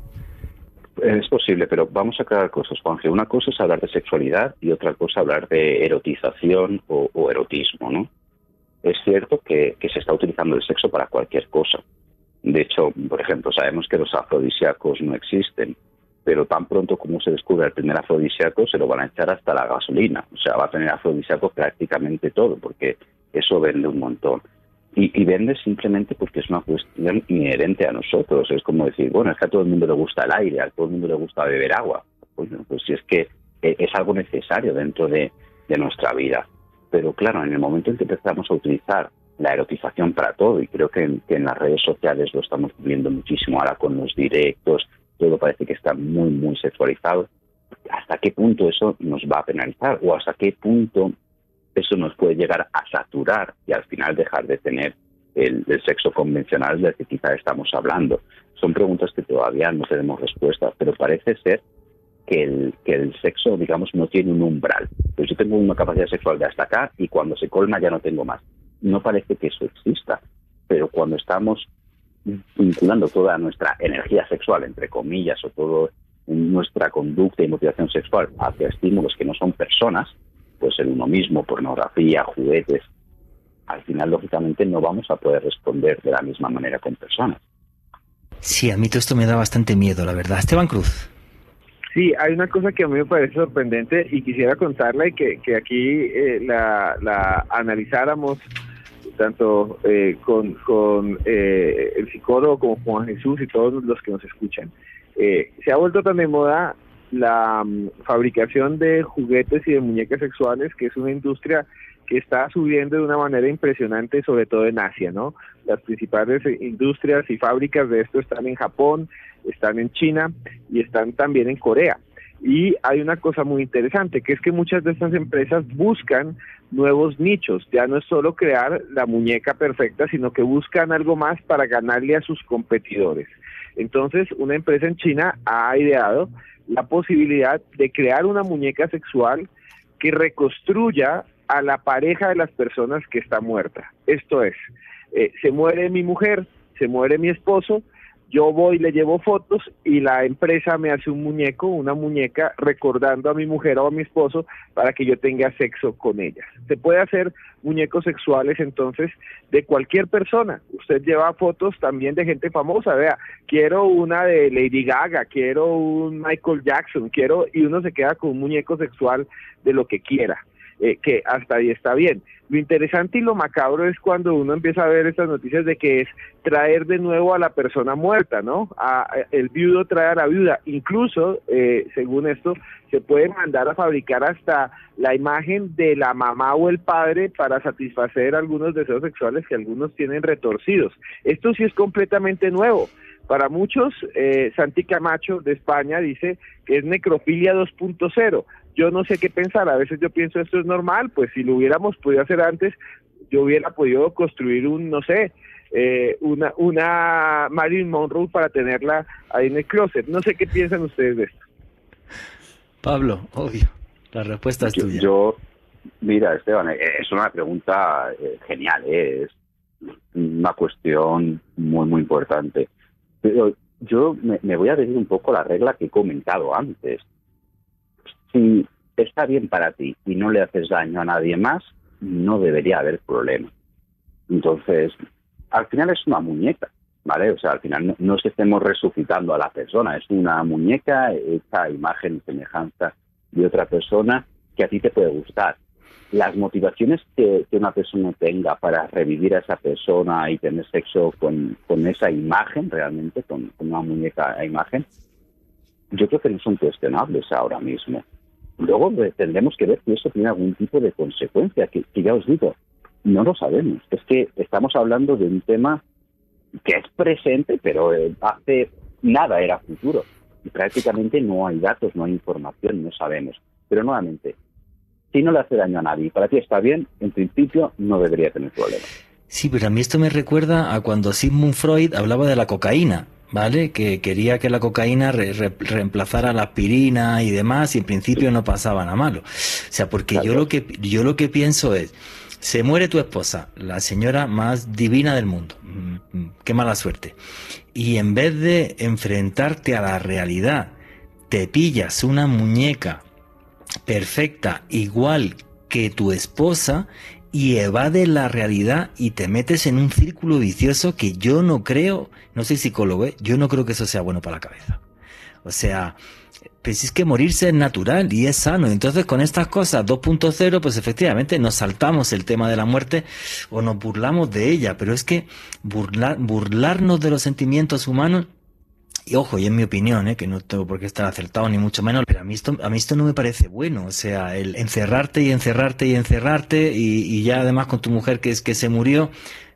Es posible, pero vamos a aclarar cosas, Juanje. Una cosa es hablar de sexualidad y otra cosa hablar de erotización o, erotismo, ¿no? Es cierto que, se está utilizando el sexo para cualquier cosa. De hecho, por ejemplo, sabemos que los afrodisíacos no existen, pero tan pronto como se descubre el primer afrodisíaco, se lo van a echar hasta la gasolina. O sea, va a tener afrodisíacos prácticamente todo, porque eso vende un montón y, vende simplemente porque es una cuestión inherente a nosotros. Es como decir, bueno, es que a todo el mundo le gusta el aire, a todo el mundo le gusta beber agua. Pues, si es que e, es algo necesario dentro de, nuestra vida. Pero claro, en el momento en que empezamos a utilizar la erotización para todo, y creo que en, que en, las redes sociales lo estamos viendo muchísimo ahora con los directos, todo parece que está muy, muy sexualizado, ¿hasta qué punto eso nos va a penalizar? ¿O hasta qué punto eso nos puede llegar a saturar y al final dejar de tener el, sexo convencional del que quizá estamos hablando. Son preguntas que todavía no tenemos respuesta, pero parece ser que el, que el sexo, digamos, no tiene un umbral. Pues yo tengo una capacidad sexual de hasta acá y cuando se colma ya no tengo más. No parece que eso exista, pero cuando estamos vinculando toda nuestra energía sexual, entre comillas, o toda nuestra conducta y motivación sexual hacia estímulos que no son personas, pues en uno mismo, pornografía, juguetes, al final lógicamente no vamos a poder responder de la misma manera con personas. Sí, a mí todo esto me da bastante miedo, la verdad. Esteban Cruz. Sí, hay una cosa que a mí me parece sorprendente y quisiera contarla y que, que aquí eh, la, analizáramos tanto eh, con, con eh, el psicólogo como Juan Jesús y todos los que nos escuchan. se ha vuelto tan de moda la mm, fabricación de juguetes y de muñecas sexuales, que es una industria que está subiendo de una manera impresionante, sobre todo en Asia, ¿no? Las principales industrias y fábricas de esto están en Japón, están en China y están también en Corea. Y hay una cosa muy interesante, que es que muchas de estas empresas buscan nuevos nichos. Ya no es solo crear la muñeca perfecta, sino que buscan algo más para ganarle a sus competidores. Entonces, una empresa en China ha ideado la posibilidad de crear una muñeca sexual que reconstruya a la pareja de las personas que está muerta. Esto es, eh, se muere mi mujer, se muere mi esposo, yo voy, le llevo fotos y la empresa me hace un muñeco, una muñeca recordando a mi mujer o a mi esposo para que yo tenga sexo con ellas. Se puede hacer muñecos sexuales entonces de cualquier persona. Usted lleva fotos también de gente famosa, vea, quiero una de Lady Gaga, quiero un Michael Jackson, quiero y uno se queda con un muñeco sexual de lo que quiera. Eh, que hasta ahí está bien. Lo interesante y lo macabro es cuando uno empieza a ver estas noticias de que es traer de nuevo a la persona muerta, ¿no? El viudo trae a la viuda. Incluso, eh, según esto, se puede mandar a fabricar hasta la imagen de la mamá o el padre para satisfacer algunos deseos sexuales que algunos tienen retorcidos. Esto sí es completamente nuevo. Para muchos, eh, Santi Camacho de España dice que es necrofilia 2.0 yo no sé qué pensar, a veces yo pienso esto es normal, pues si lo hubiéramos podido hacer antes, yo hubiera podido construir un, no sé, eh, una, una Marilyn Monroe para tenerla ahí en el closet. No sé qué piensan ustedes de esto. Pablo, obvio, la respuesta es tuya. Yo, mira, Esteban, eh, es una pregunta eh, genial, es una cuestión muy, muy importante. Pero yo me, me voy a decir un poco la regla que he comentado antes si está bien para ti y no le haces daño a nadie más, no debería haber problema. Entonces, al final es una muñeca, ¿vale? O sea, al final no, es que estemos resucitando a la persona, es una muñeca hecha imagen y semejanza de otra persona que a ti te puede gustar. Las motivaciones que, una persona tenga para revivir a esa persona y tener sexo con, esa imagen, realmente, con, con una muñeca a imagen, yo creo que no son cuestionables ahora mismo. Luego eh, tendremos que ver si eso tiene algún tipo de consecuencia, que, ya os digo, no lo sabemos. Es que estamos hablando de un tema que es presente, pero eh, hace nada era futuro. Y prácticamente no hay datos, no hay información, no sabemos. Pero nuevamente, si no le hace daño a nadie para ti está bien, en principio no debería tener problema. Sí, pero a mí esto me recuerda a cuando Sigmund Freud hablaba de la cocaína. ¿Vale? Que quería que la cocaína reemplazara la aspirina y demás, y en principio no pasaba nada malo. O sea, porque yo lo que yo lo que pienso es, se muere tu esposa, la señora más divina del mundo. Mm, mm, qué mala suerte. Y en vez de enfrentarte a la realidad, te pillas una muñeca perfecta, igual que tu esposa, y evade la realidad y te metes en un círculo vicioso que yo no creo, no soy psicólogo, ¿eh? yo no creo que eso sea bueno para la cabeza. O sea, pues es que morirse es natural y es sano. Entonces con estas cosas 2.0, pues efectivamente nos saltamos el tema de la muerte o nos burlamos de ella, pero es que burlar, burlarnos de los sentimientos humanos y ojo, y en mi opinión, ¿eh? que no tengo por qué estar acertado ni mucho menos, pero a mí esto, a mí esto no me parece bueno. O sea, el encerrarte y encerrarte y encerrarte y, ya además con tu mujer que es que se murió,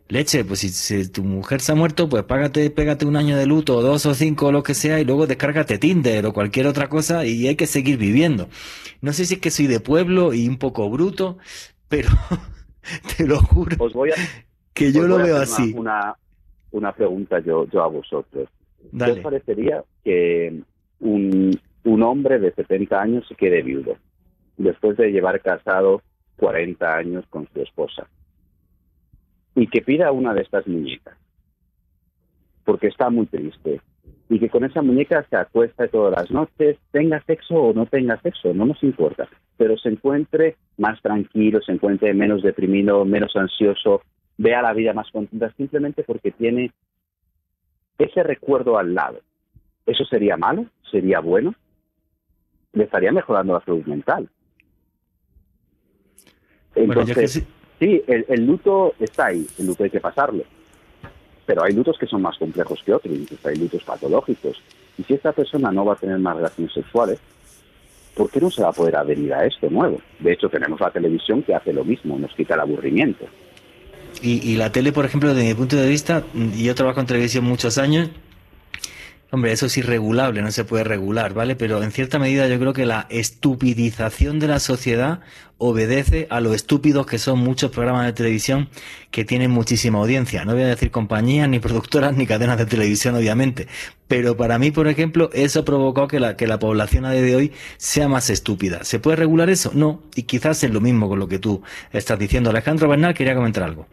leche, pues si, tu mujer se ha muerto, pues págate, pégate un año de luto, o dos o cinco, o lo que sea, y luego descárgate Tinder o cualquier otra cosa y hay que seguir viviendo. No sé si es que soy de pueblo y un poco bruto, pero te lo juro que yo lo veo así. Una, una pregunta yo, yo a vosotros. ¿Qué os parecería que un, un hombre de 70 años se quede viudo después de llevar casado 40 años con su esposa y que pida una de estas muñecas porque está muy triste y que con esa muñeca se acuesta todas las noches, tenga sexo o no tenga sexo, no nos importa, pero se encuentre más tranquilo, se encuentre menos deprimido, menos ansioso, vea la vida más contenta simplemente porque tiene ese recuerdo al lado, ¿eso sería malo? ¿Sería bueno? Le estaría mejorando la salud mental. Entonces, sí, el, luto está ahí, el luto hay que pasarlo. Pero hay lutos que son más complejos que otros, incluso hay lutos patológicos. Y si esta persona no va a tener más relaciones sexuales, ¿por qué no se va a poder adherir a esto nuevo? De hecho, tenemos la televisión que hace lo mismo, nos quita el aburrimiento. Y, la tele, por ejemplo, desde mi punto de vista, yo trabajo en televisión muchos años, Hombre, eso es irregulable, no se puede regular, ¿vale? Pero en cierta medida yo creo que la estupidización de la sociedad obedece a lo estúpidos que son muchos programas de televisión que tienen muchísima audiencia. No voy a decir compañías, ni productoras, ni cadenas de televisión, obviamente. pero para mí, por ejemplo, eso ha provocado que la, que la población a día de hoy sea más estúpida. ¿Se puede regular eso? No, y quizás es lo mismo con lo que tú estás diciendo. Alejandro Bernal quería comentar algo.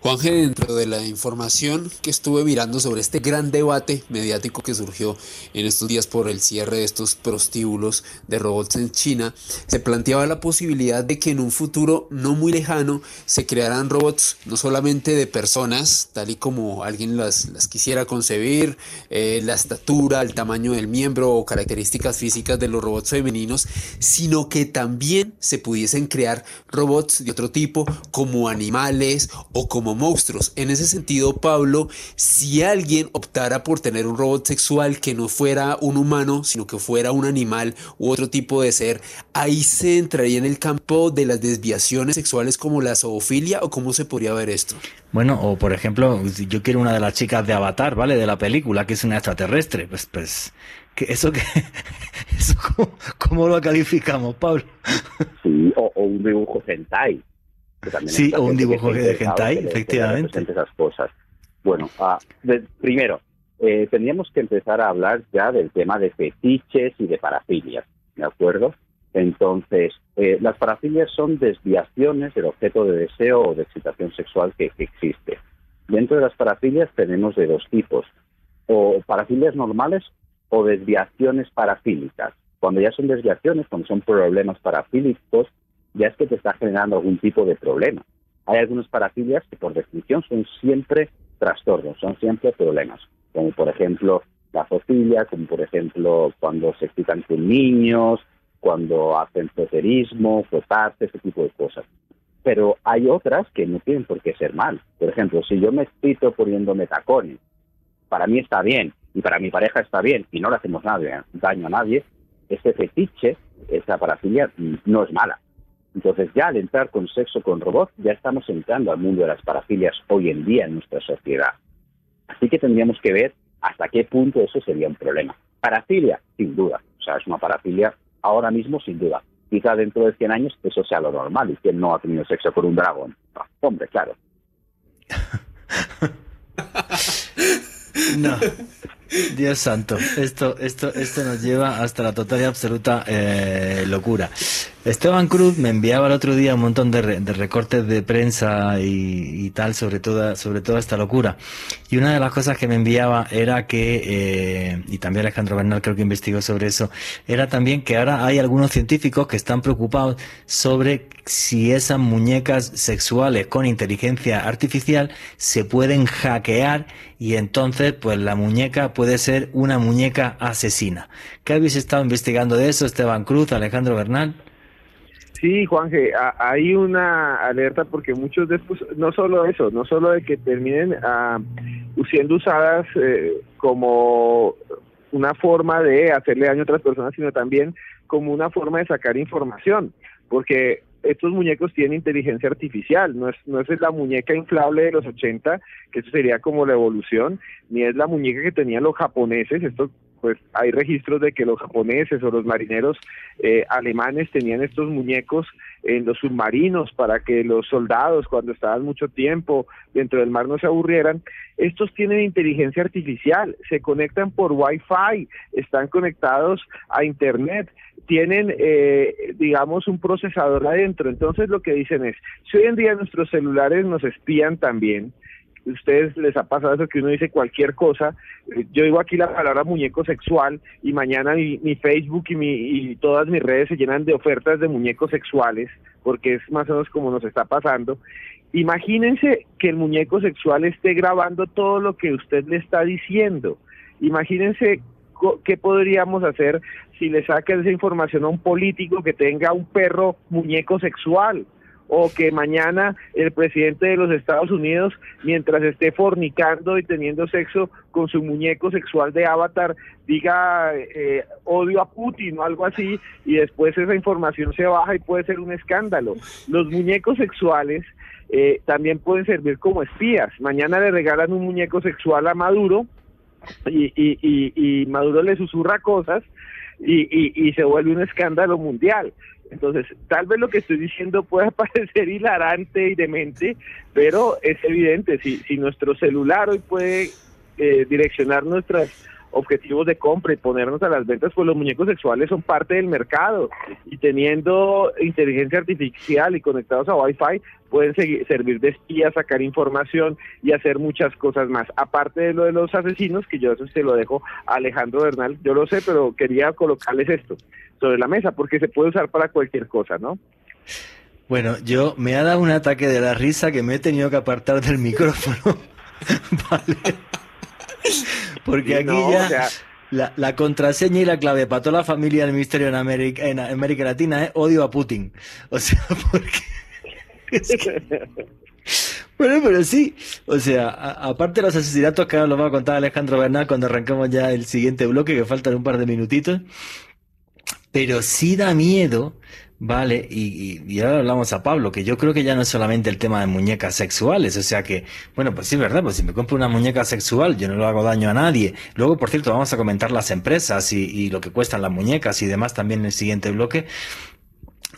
Juanje, dentro de la información que estuve mirando sobre este gran debate mediático que surgió en estos días por el cierre de estos prostíbulos de robots en China, se planteaba la posibilidad de que en un futuro no muy lejano se crearan robots no solamente de personas, tal y como alguien las, las quisiera concebir, eh, la estatura, el tamaño del miembro o características físicas de los robots femeninos, sino que también se pudiesen crear robots de otro tipo como animales o como monstruos. En ese sentido, Pablo, si alguien optara por tener un robot sexual que no fuera un humano, sino que fuera un animal u otro tipo de ser, ahí se entraría en el campo de las desviaciones sexuales como la zoofilia o cómo se podría ver esto. Bueno, o por ejemplo, yo quiero una de las chicas de Avatar, ¿vale? De la película, que es una extraterrestre. Pues, pues, que eso que, eso cómo, lo calificamos, Pablo? Sí, o, un dibujo hentai. sí, o un dibujo de hentai, efectivamente. esas cosas. Bueno, ah, primero, eh, tendríamos que empezar a hablar ya del tema de fetiches y de parafilias, ¿de acuerdo? Entonces, eh, las parafilias son desviaciones del objeto de deseo o de excitación sexual que, existe. Dentro de las parafilias tenemos de dos tipos, o parafilias normales o desviaciones parafílicas. Cuando ya son desviaciones, cuando son problemas parafílicos, ya es que te está generando algún tipo de problema. Hay algunas parafilias que por definición son siempre trastornos, son siempre problemas, como por ejemplo la fofilia, como por ejemplo cuando se excitan con niños, cuando hacen fue parte, ese tipo de cosas. Pero hay otras que no tienen por qué ser mal. Por ejemplo, si yo me excito poniéndome tacones, para mí está bien y para mi pareja está bien y no le hacemos nada, daño a nadie, ese fetiche, esa parafilia, no es mala. Entonces ya al entrar con sexo con robots, ya estamos entrando al mundo de las parafilias hoy en día en nuestra sociedad. Así que tendríamos que ver hasta qué punto eso sería un problema. Parafilia, sin duda. O sea, es una parafilia ahora mismo sin duda. Quizá dentro de 100 años eso sea lo normal y quien no ha tenido sexo con un dragón. hombre, claro. no. Dios santo, esto, esto, esto nos lleva hasta la total y absoluta eh, locura. Esteban Cruz me enviaba el otro día un montón de, recortes de prensa y, tal sobre toda, sobre toda esta locura. Y una de las cosas que me enviaba era que, eh, y también Alejandro Bernal creo que investigó sobre eso, era también que ahora hay algunos científicos que están preocupados sobre si esas muñecas sexuales con inteligencia artificial se pueden hackear y entonces pues la muñeca puede ser una muñeca asesina. ¿Qué habéis estado investigando de eso, Esteban Cruz, Alejandro Bernal? Sí, Juanje, hay una alerta porque muchos de estos, no solo eso, no solo de que terminen ah, siendo usadas eh, como una forma de hacerle daño a otras personas, sino también como una forma de sacar información, porque estos muñecos tienen inteligencia artificial, no es, no es la muñeca inflable de los 80, que eso sería como la evolución, ni es la muñeca que tenían los japoneses, esto pues hay registros de que los japoneses o los marineros eh, alemanes tenían estos muñecos en los submarinos para que los soldados cuando estaban mucho tiempo dentro del mar no se aburrieran. Estos tienen inteligencia artificial, se conectan por Wi-Fi, están conectados a Internet, tienen, eh, digamos, un procesador adentro. Entonces lo que dicen es, si hoy en día nuestros celulares nos espían también, ustedes les ha pasado eso que uno dice cualquier cosa. Yo digo aquí la palabra muñeco sexual y mañana mi, Facebook y, mi, y todas mis redes se llenan de ofertas de muñecos sexuales, porque es más o menos como nos está pasando. Imagínense que el muñeco sexual esté grabando todo lo que usted le está diciendo. Imagínense qué podríamos hacer si le sacan esa información a un político que tenga un perro muñeco sexual o que mañana el presidente de los Estados Unidos, mientras esté fornicando y teniendo sexo con su muñeco sexual de avatar, diga eh, odio a Putin o algo así, y después esa información se baja y puede ser un escándalo. Los muñecos sexuales eh, también pueden servir como espías. Mañana le regalan un muñeco sexual a Maduro y, y, Maduro le susurra cosas y, y se vuelve un escándalo mundial. Entonces, tal vez lo que estoy diciendo pueda parecer hilarante y demente, pero es evidente, si, si nuestro celular hoy puede eh, direccionar nuestras objetivos de compra y ponernos a las ventas, pues los muñecos sexuales son parte del mercado y teniendo inteligencia artificial y conectados a Wi-Fi pueden servir de espía, sacar información y hacer muchas cosas más. Aparte de lo de los asesinos, que yo eso se lo dejo a Alejandro Bernal, yo lo sé, pero quería colocarles esto sobre la mesa porque se puede usar para cualquier cosa, ¿no? Bueno, yo me ha dado un ataque de la risa que me he tenido que apartar del micrófono. vale. Porque aquí ya la, contraseña y la clave para toda la familia del Ministerio en América, en América Latina es odio a Putin. O sea, porque... Bueno, pero sí, o sea, aparte de los asesinatos que ahora lo va a contar Alejandro Bernal cuando arrancamos ya el siguiente bloque, que faltan un par de minutitos, pero sí da miedo Vale, y, ahora hablamos a Pablo, que yo creo que ya no es solamente el tema de muñecas sexuales, o sea que, bueno, pues sí, verdad, pues si me compro una muñeca sexual, yo no le hago daño a nadie. Luego, por cierto, vamos a comentar las empresas y, lo que cuestan las muñecas y demás también en el siguiente bloque.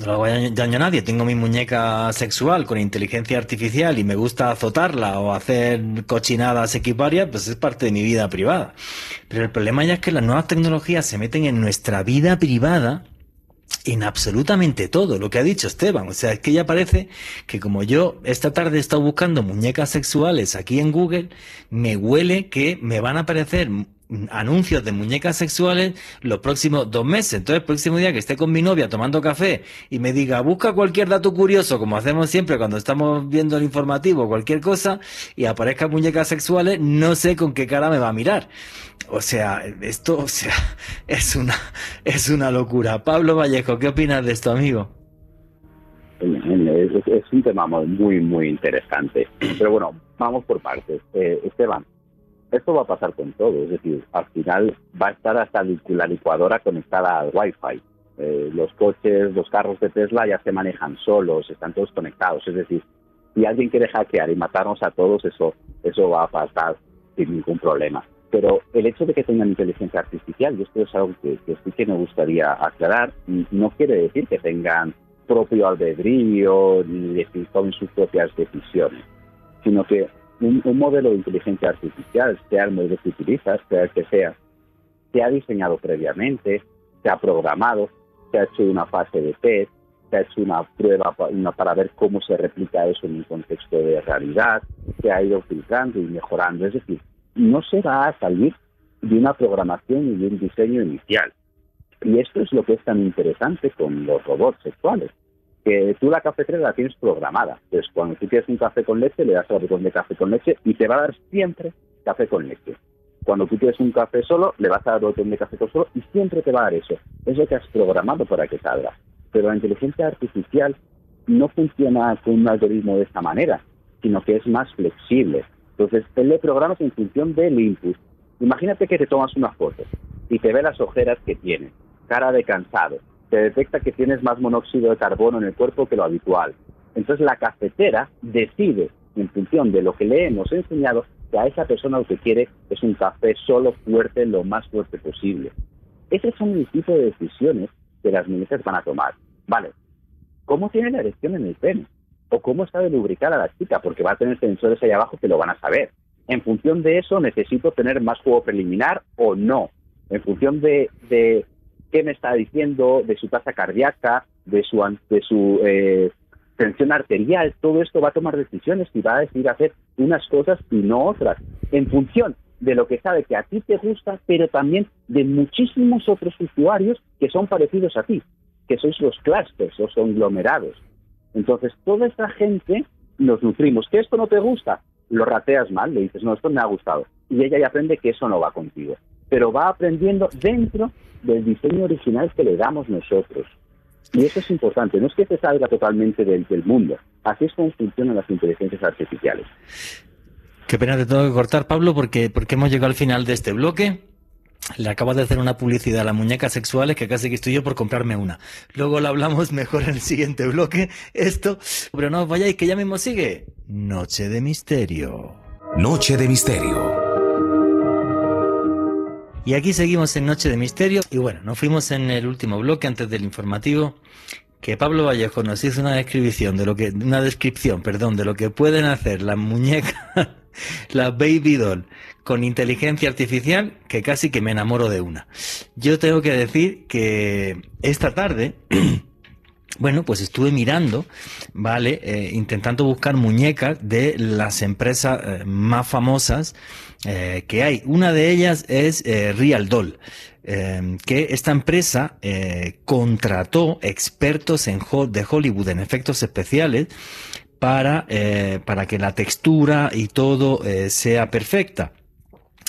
No hago daño a nadie, tengo mi muñeca sexual con inteligencia artificial y me gusta azotarla o hacer cochinadas equiparias, pues es parte de mi vida privada. Pero el problema ya es que las nuevas tecnologías se meten en nuestra vida privada en absolutamente todo lo que ha dicho Esteban. O sea, es que ya parece que como yo esta tarde he estado buscando muñecas sexuales aquí en Google, me huele que me van a aparecer anuncios de muñecas sexuales los próximos dos meses. Entonces, el próximo día que esté con mi novia tomando café y me diga, busca cualquier dato curioso, como hacemos siempre cuando estamos viendo el informativo, cualquier cosa, y aparezcan muñecas sexuales, no sé con qué cara me va a mirar. O sea, esto, o sea, es una, es una locura. Pablo Vallejo, ¿qué opinas de esto, amigo? Es, un tema muy, muy interesante. Pero bueno, vamos por partes. Eh, Esteban, esto va a pasar con todo, es decir, al final va a estar hasta la licuadora conectada al Wi-Fi. Eh, los coches, los carros de Tesla ya se manejan solos, están todos conectados. Es decir, si alguien quiere hackear y matarnos a todos, eso, eso va a pasar sin ningún problema. Pero el hecho de que tengan inteligencia artificial, y esto es algo que, sí que me gustaría aclarar, no quiere decir que tengan propio albedrío ni que tomen sus propias decisiones, sino que un, modelo de inteligencia artificial, sea el modelo que utilizas, sea el que sea, se ha diseñado previamente, se ha programado, se ha hecho una fase de test, se ha hecho una prueba para, ver cómo se replica eso en un contexto de realidad, se ha ido filtrando y mejorando. Es decir, no se va a salir de una programación y de un diseño inicial. Y esto es lo que es tan interesante con los robots sexuales que tú la cafetera la tienes programada. Entonces, cuando tú quieres un café con leche, le das al botón de café con leche y te va a dar siempre café con leche. Cuando tú quieres un café solo, le vas a dar botón de café con solo y siempre te va a dar eso. Es lo que has programado para que salga. Pero la inteligencia artificial no funciona con un algoritmo de esta manera, sino que es más flexible. Entonces, él le programas en función del input. Imagínate que te tomas una foto y te ve las ojeras que tienes, cara de cansado, se detecta que tienes más monóxido de carbono en el cuerpo que lo habitual. Entonces la cafetera decide, en función de lo que le hemos enseñado, que a esa persona lo que quiere es un café solo fuerte, lo más fuerte posible. Ese son el tipo de decisiones que las mujeres van a tomar. Vale, ¿cómo tiene la erección en el pene? ¿O cómo está de lubricada la chica? Porque va a tener sensores ahí abajo que lo van a saber. En función de eso, necesito tener más juego preliminar o no. En función de qué me está diciendo de su tasa cardíaca, de su, de su eh, tensión arterial, todo esto va a tomar decisiones y va a decidir hacer unas cosas y no otras, en función de lo que sabe que a ti te gusta, pero también de muchísimos otros usuarios que son parecidos a ti, que sois los clusters, los conglomerados. Entonces, toda esta gente nos nutrimos. ¿Que esto no te gusta? Lo rateas mal, le dices, no, esto me ha gustado. Y ella ya aprende que eso no va contigo. Pero va aprendiendo dentro del diseño original que le damos nosotros. Y eso es importante, no es que se salga totalmente del, mundo, así es como funcionan las inteligencias artificiales. Qué pena te tengo que cortar, Pablo, porque, porque hemos llegado al final de este bloque. Le acabo de hacer una publicidad a las muñecas sexuales que casi que estoy yo por comprarme una. Luego lo hablamos mejor en el siguiente bloque. Esto, pero no os vayáis que ya mismo sigue. Noche de misterio. Noche de misterio. Y aquí seguimos en Noche de Misterio. Y bueno, nos fuimos en el último bloque antes del informativo que Pablo Vallejo nos hizo una descripción de lo que una descripción, perdón, de lo que pueden hacer las muñecas la Baby Doll con inteligencia artificial que casi que me enamoro de una. Yo tengo que decir que esta tarde Bueno, pues estuve mirando, ¿vale? Eh, intentando buscar muñecas de las empresas eh, más famosas eh, que hay. Una de ellas es Real Doll, que esta empresa contrató expertos de Hollywood en efectos especiales para, para que la textura y todo sea perfecta.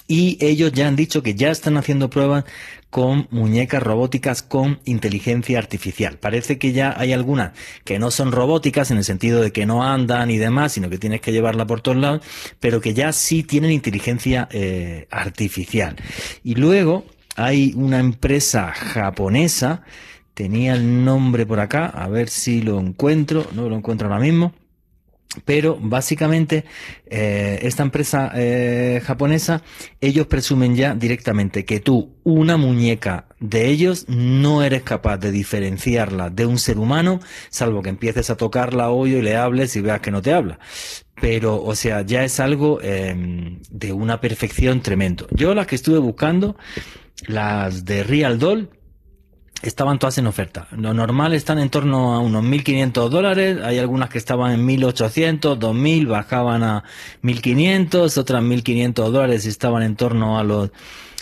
Y ellos ya han dicho que ya están haciendo pruebas con muñecas robóticas con inteligencia artificial. Parece que ya hay algunas que no son robóticas en el sentido de que no andan y demás, sino que tienes que llevarla por todos lados, pero que ya sí tienen inteligencia eh, artificial. Y luego hay una empresa japonesa, tenía el nombre por acá, a ver si lo encuentro, no lo encuentro ahora mismo pero básicamente eh, esta empresa eh, japonesa, ellos presumen ya directamente que tú, una muñeca de ellos, no eres capaz de diferenciarla de un ser humano, salvo que empieces a tocarla hoy y le hables y veas que no te habla. Pero, o sea, ya es algo em, de una perfección tremendo. Yo las que estuve buscando, las de Real Doll, estaban todas en oferta. Lo normal están en torno a unos 1.500 dólares, hay algunas que estaban en 1.800, 2.000, bajaban a 1.500, otras 1.500 dólares estaban en torno a los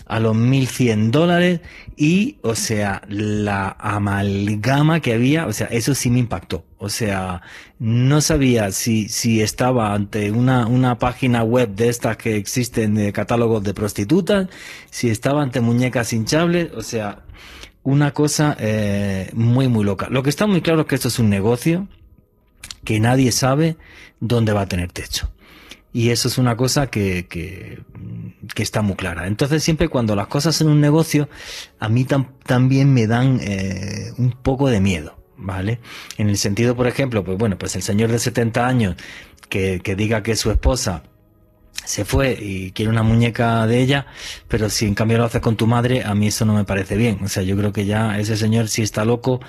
a los 1100 dólares y, o sea, la amalgama que había, o sea, eso sí me impactó. O sea, no sabía si, si estaba ante una, una página web de estas que existen de catálogos de prostitutas, si estaba ante muñecas hinchables, o sea, una cosa eh, muy, muy loca. Lo que está muy claro es que esto es un negocio que nadie sabe dónde va a tener techo. Y eso es una cosa que, que, está muy clara. Entonces siempre cuando las cosas en un negocio, a mí también me dan eh, un poco de miedo, ¿vale? En el sentido, por ejemplo, pues bueno, pues el señor de 70 años que, que diga que su esposa se fue y quiere una muñeca de ella, pero si en cambio lo haces con tu madre, a mí eso no me parece bien. O sea, yo creo que ya ese señor si está loco,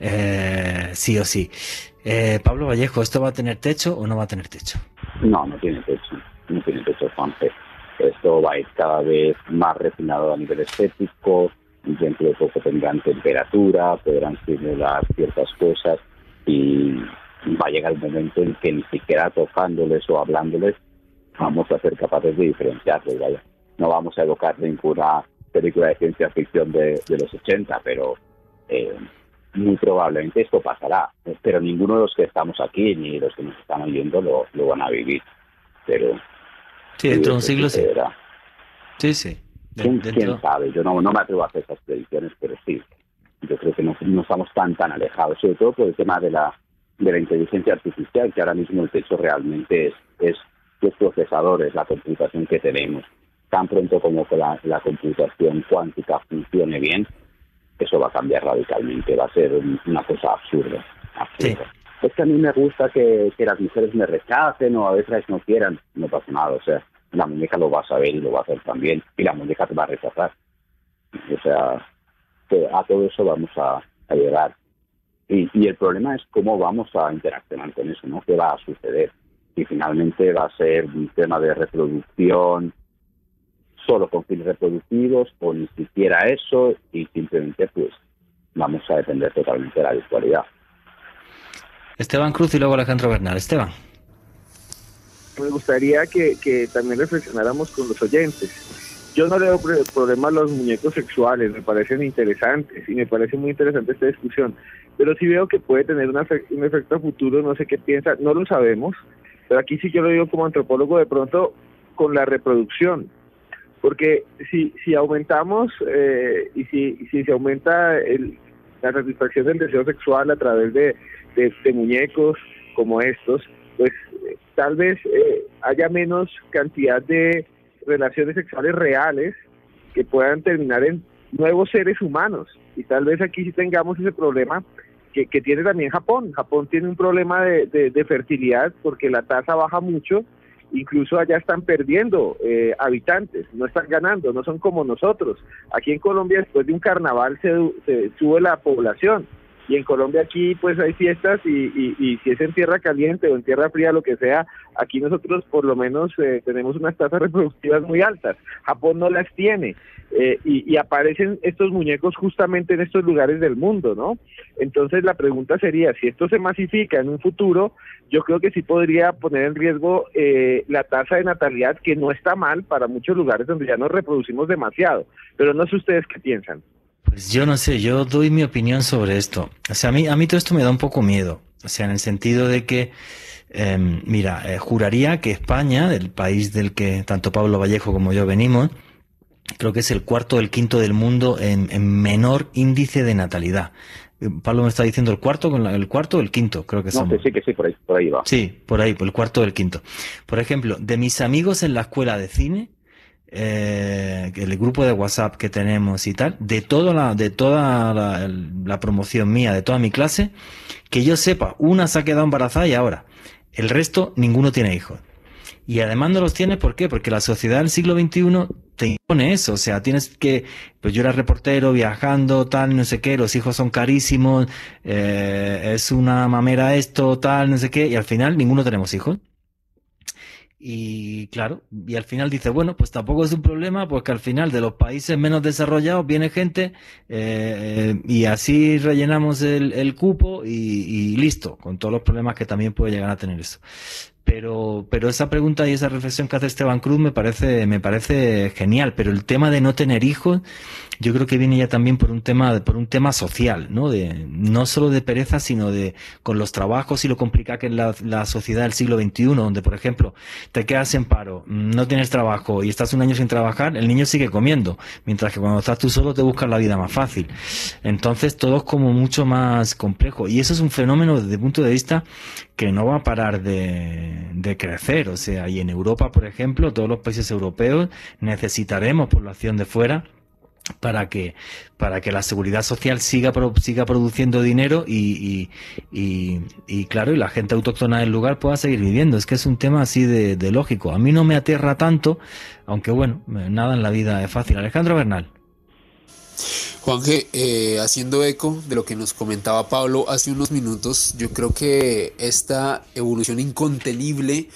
eh, sí o sí. Eh, Pablo Vallejo, ¿esto va a tener techo o no va a tener techo? No, no tiene techo, no tiene techo, Juanpe. Esto va a ir cada vez más refinado a nivel estético, dentro de poco tendrán temperatura, podrán simular ciertas cosas y va a llegar el momento en que ni siquiera tocándoles o hablándoles vamos a ser capaces de diferenciarlo. Vaya. No vamos a evocar ninguna película de ciencia ficción de, los 80, pero eh, muy probablemente esto pasará. Pero ninguno de los que estamos aquí ni los que nos están oyendo lo, lo van a vivir. Pero sí, dentro de un siglo sí. Sí, sí. ¿Quién, sabe? Yo no, no me atrevo a hacer esas predicciones, pero sí. Yo creo que no, no estamos tan tan alejados, sobre todo por el tema de la de la inteligencia artificial, que ahora mismo el techo realmente es, es los procesadores, la computación que tenemos. Tan pronto como que la, computación cuántica funcione bien, eso va a cambiar radicalmente, va a ser una cosa absurda. Es que a mí me gusta que, las mujeres me rechacen o a veces no quieran, no pasa nada, o sea, la muñeca lo va a saber y lo va a hacer también, y la muñeca te va a rechazar. O sea, que a todo eso vamos a, llegar. Y, y el problema es cómo vamos a interaccionar con eso, ¿no? ¿Qué va a suceder? Y finalmente va a ser un tema de reproducción solo con fines reproductivos o ni siquiera eso y simplemente pues vamos a depender totalmente de la virtualidad. Esteban Cruz y luego Alejandro Bernal. Esteban. Me gustaría que, que también reflexionáramos con los oyentes. Yo no le veo problema a los muñecos sexuales, me parecen interesantes y me parece muy interesante esta discusión, pero sí veo que puede tener un efecto a futuro, no sé qué piensa, no lo sabemos, pero aquí sí yo lo digo como antropólogo de pronto con la reproducción, porque si, si aumentamos eh, y si, si se aumenta el, la satisfacción del deseo sexual a través de, de, muñecos como estos, pues tal vez eh, haya menos cantidad de relaciones sexuales reales que puedan terminar en nuevos seres humanos. Y tal vez aquí sí tengamos ese problema que, tiene también Japón. Japón tiene un problema de, fertilidad porque la tasa baja mucho, incluso allá están perdiendo eh, habitantes, no están ganando, no son como nosotros. Aquí en Colombia después de un carnaval se, sube la población y en Colombia aquí pues hay fiestas y, y, si es en tierra caliente o en tierra fría, lo que sea, aquí nosotros por lo menos eh, tenemos unas tasas reproductivas muy altas. Japón no las tiene. Eh, y, aparecen estos muñecos justamente en estos lugares del mundo, ¿no? Entonces la pregunta sería, si esto se masifica en un futuro, yo creo que sí podría poner en riesgo eh, la tasa de natalidad, que no está mal para muchos lugares donde ya nos reproducimos demasiado, pero no sé ustedes qué piensan. Pues yo no sé, yo doy mi opinión sobre esto. O sea, a mí, a mí todo esto me da un poco miedo. O sea, en el sentido de que, em, mira, eh, juraría que España, el país del que tanto Pablo Vallejo como yo venimos, creo que es el cuarto o el quinto del mundo en, menor índice de natalidad. Eh, Pablo me está diciendo el cuarto, con el cuarto o el quinto, creo que no, sí, que sí, por ahí, por ahí va. Sí, por ahí, por el cuarto o el quinto. Por ejemplo, de mis amigos en la escuela de cine, eh, el grupo de WhatsApp que tenemos y tal, de toda la, de toda la, promoción mía, de toda mi clase, que yo sepa, una se ha quedado embarazada y ahora, el resto, ninguno tiene hijos. Y además no los tienes, ¿por qué? Porque la sociedad del siglo XXI te impone eso. O sea, tienes que, pues yo era reportero, viajando, tal, no sé qué, los hijos son carísimos, eh, es una mamera esto, tal, no sé qué, y al final ninguno tenemos hijos. Y claro, y al final dice, bueno, pues tampoco es un problema, porque al final de los países menos desarrollados viene gente eh, y así rellenamos el, cupo y, y, listo, con todos los problemas que también puede llegar a tener eso. Pero, pero esa pregunta y esa reflexión que hace Esteban Cruz me parece, me parece genial. Pero el tema de no tener hijos, yo creo que viene ya también por un tema, por un tema social, ¿no? De, no solo de pereza, sino de, con los trabajos y lo complicada que es la, la sociedad del siglo XXI, donde, por ejemplo, te quedas en paro, no tienes trabajo y estás un año sin trabajar, el niño sigue comiendo. Mientras que cuando estás tú solo te buscas la vida más fácil. Entonces, todo es como mucho más complejo. Y eso es un fenómeno desde el punto de vista que no va a parar de, de, crecer. O sea, y en Europa, por ejemplo, todos los países europeos necesitaremos población de fuera para que para que la seguridad social siga siga produciendo dinero y, y, y, claro y la gente autóctona del lugar pueda seguir viviendo. Es que es un tema así de, lógico. A mí no me aterra tanto aunque bueno nada en la vida es fácil. Alejandro Bernal. Juanje, eh, haciendo eco de lo que nos comentaba Pablo hace unos minutos, yo creo que esta evolución incontenible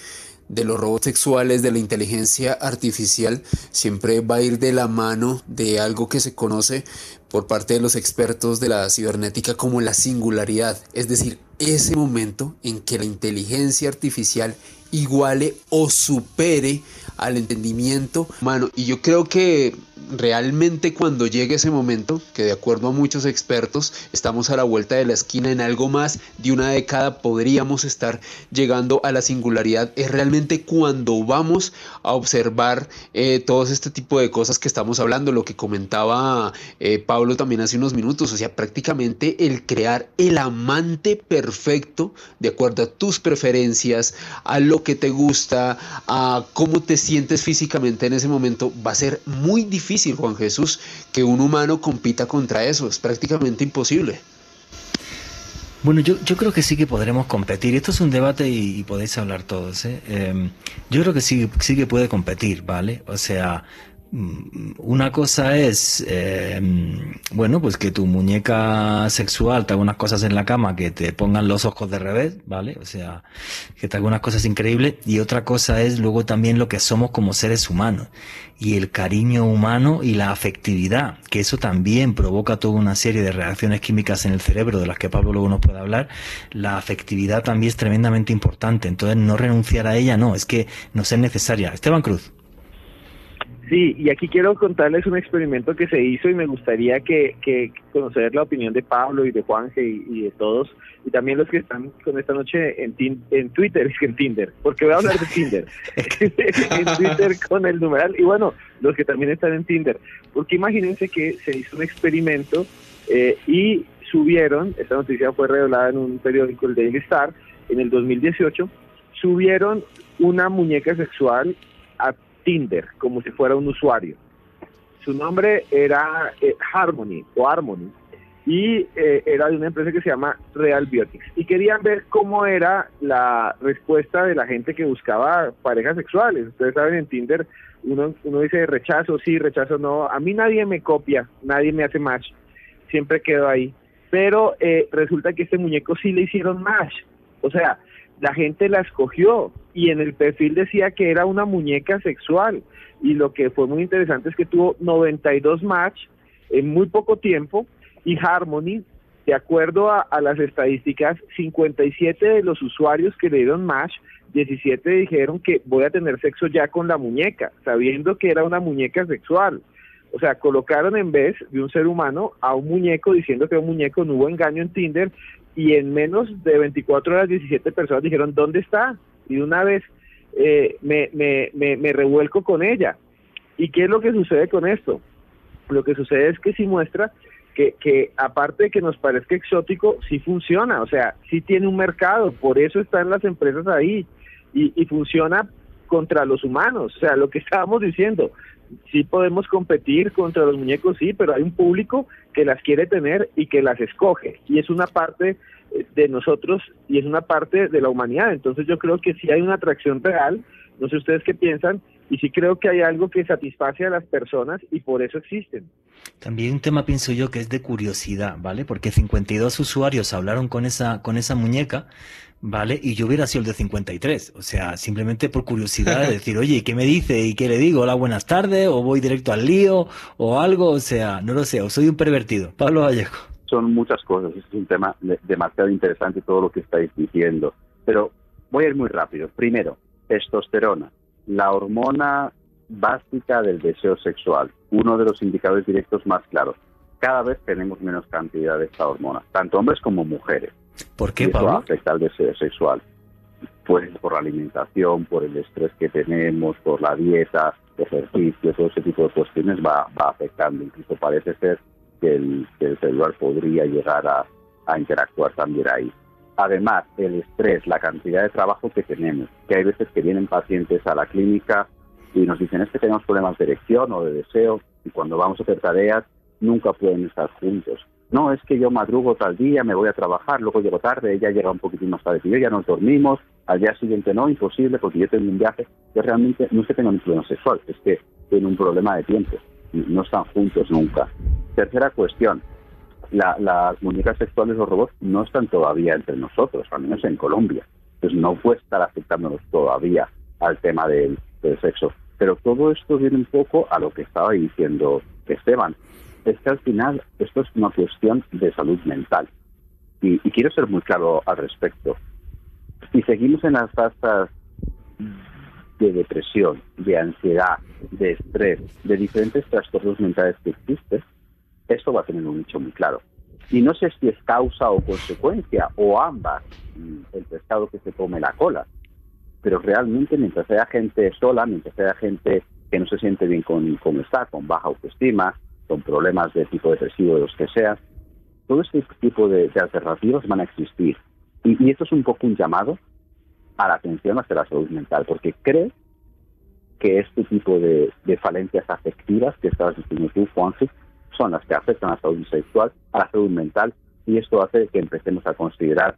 de los robots sexuales, de la inteligencia artificial, siempre va a ir de la mano de algo que se conoce por parte de los expertos de la cibernética como la singularidad, es decir, ese momento en que la inteligencia artificial iguale o supere al entendimiento humano. Y yo creo que realmente cuando llegue ese momento, que de acuerdo a muchos expertos, estamos a la vuelta de la esquina en algo más de una década, podríamos estar llegando a la singularidad, es realmente cuando vamos a observar eh, todo este tipo de cosas que estamos hablando, lo que comentaba eh, Pablo también hace unos minutos, o sea, prácticamente el crear el amante perfecto de acuerdo a tus preferencias, a lo que te gusta, a cómo te sientes físicamente en ese momento, va a ser muy difícil Juan Jesús, que un humano compita contra eso. Es prácticamente imposible. Bueno, yo, yo creo que sí que podremos competir. Esto es un debate y, podéis hablar todos. ¿eh? Em, yo creo que sí, sí que puede competir, ¿vale? O sea, una cosa es, eh, bueno, pues que tu muñeca sexual te haga unas cosas en la cama que te pongan los ojos de revés, ¿vale? O sea, que te haga unas cosas increíbles. Y otra cosa es luego también lo que somos como seres humanos. Y el cariño humano y la afectividad, que eso también provoca toda una serie de reacciones químicas en el cerebro, de las que Pablo luego nos puede hablar. La afectividad también es tremendamente importante. Entonces, no renunciar a ella, no, es que nos es necesaria. Esteban Cruz. Sí, y aquí quiero contarles un experimento que se hizo y me gustaría que, conocer la opinión de Pablo y de Juanje y, de todos, y también los que están con esta noche en, en Twitter, es que en Tinder, porque voy a hablar de Tinder, en Twitter con el numeral, y bueno, los que también están en Tinder, porque imagínense que se hizo un experimento eh, y subieron, esta noticia fue revelada en un periódico, el Daily Star, en el 2018, subieron una muñeca sexual Tinder, como si fuera un usuario. Su nombre era eh, Harmony o Harmony y eh, era de una empresa que se llama Real Biotics. Y querían ver cómo era la respuesta de la gente que buscaba parejas sexuales. Ustedes saben, en Tinder uno, dice rechazo, sí, rechazo, no. A mí nadie me copia, nadie me hace match, siempre quedo ahí. pero eh, resulta que este muñeco sí le hicieron match. O sea, la gente la escogió y en el perfil decía que era una muñeca sexual. Y lo que fue muy interesante es que tuvo 92 match en muy poco tiempo y Harmony, de acuerdo a, las estadísticas, 57 de los usuarios que le dieron match 17 dijeron que voy a tener sexo ya con la muñeca, sabiendo que era una muñeca sexual. O sea, colocaron en vez de un ser humano a un muñeco diciendo que un muñeco, no hubo engaño en Tinder y en menos de 24 horas 17 personas dijeron, ¿dónde está? Y de una vez eh, me, me, me, me revuelco con ella. ¿Y qué es lo que sucede con esto? Lo que sucede es que sí muestra que, que, aparte de que nos parezca exótico, sí funciona, o sea, sí tiene un mercado, por eso están las empresas ahí y, y funciona contra los humanos, o sea, lo que estábamos diciendo, sí podemos competir contra los muñecos, sí, pero hay un público que las quiere tener y que las escoge. Y es una parte eh, de nosotros y es una parte de la humanidad. Entonces yo creo que sí hay una atracción real, no sé ustedes qué piensan, y sí creo que hay algo que satisface a las personas y por eso existen. También un tema pienso yo que es de curiosidad, ¿vale? Porque 52 usuarios hablaron con esa, con esa muñeca, ¿vale? Y yo hubiera sido el de 53. O sea, simplemente por curiosidad de decir, oye, ¿qué me dice? ¿Y qué le digo? Hola, buenas tardes, o voy directo al lío, o algo, o sea, no lo sé, o soy un pervertido. Pablo Vallejo. Son muchas cosas, es un tema demasiado interesante todo lo que estáis diciendo. Pero voy a ir muy rápido. Primero, testosterona la hormona básica del deseo sexual, uno de los indicadores directos más claros. Cada vez tenemos menos cantidad de esta hormona, tanto hombres como mujeres. ¿Por qué, y eso Pablo? afecta al deseo sexual. Pues por la alimentación, por el estrés que tenemos, por la dieta, ejercicio, todo ese tipo de cuestiones va, va afectando. Incluso parece ser que el, que el celular podría llegar a, a interactuar también ahí. Además, el estrés, la cantidad de trabajo que tenemos, que hay veces que vienen pacientes a la clínica y nos dicen es que tenemos problemas de erección o de deseo y cuando vamos a hacer tareas nunca pueden estar juntos. No, es que yo madrugo tal día, me voy a trabajar, luego llego tarde, ella llega un poquitín más tarde que yo, ya nos dormimos, al día siguiente no, imposible porque yo tengo un viaje. Yo realmente no es que tenga un problema sexual, es que tiene un problema de tiempo, no están juntos nunca. Tercera cuestión, la, las muñecas sexuales o robots no están todavía entre nosotros, al menos en Colombia. Entonces no puede estar afectándonos todavía al tema del, sexo. Pero todo esto viene un poco a lo que estaba diciendo Esteban. Es que al final esto es una cuestión de salud mental. Y, y quiero ser muy claro al respecto. Si seguimos en las tasas de depresión, de ansiedad, de estrés, de diferentes trastornos mentales que existen, esto va a tener un nicho muy claro. Y no sé si es causa o consecuencia, o ambas, el pescado que se come la cola. Pero realmente mientras haya gente sola, mientras haya gente que no se siente bien con cómo está, con baja autoestima, con problemas de tipo depresivo, de los que sea, todo este tipo de, de alternativas van a existir. Y, y, esto es un poco un llamado a la atención hacia la salud mental, porque creo que este tipo de, de falencias afectivas que estabas diciendo tú, Juanji, son las que afectan a la salud sexual, a la salud mental, y esto hace que empecemos a considerar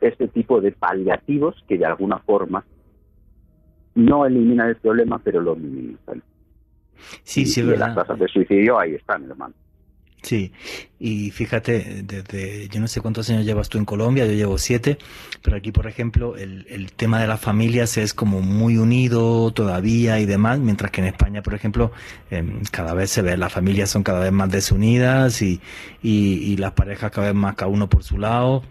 este tipo de paliativos que de alguna forma no eliminan el problema, pero lo minimizan. Sí, y, sí, y verdad. las tasas de suicidio ahí están, hermano. Sí, y fíjate, desde yo no sé cuántos años llevas tú en Colombia, yo llevo siete, pero aquí, por ejemplo, el, el, tema de las familias es como muy unido todavía y demás, mientras que en España, por ejemplo, eh, cada vez se ve, las familias son cada vez más desunidas y, y, y las parejas cada vez más cada uno por su lado.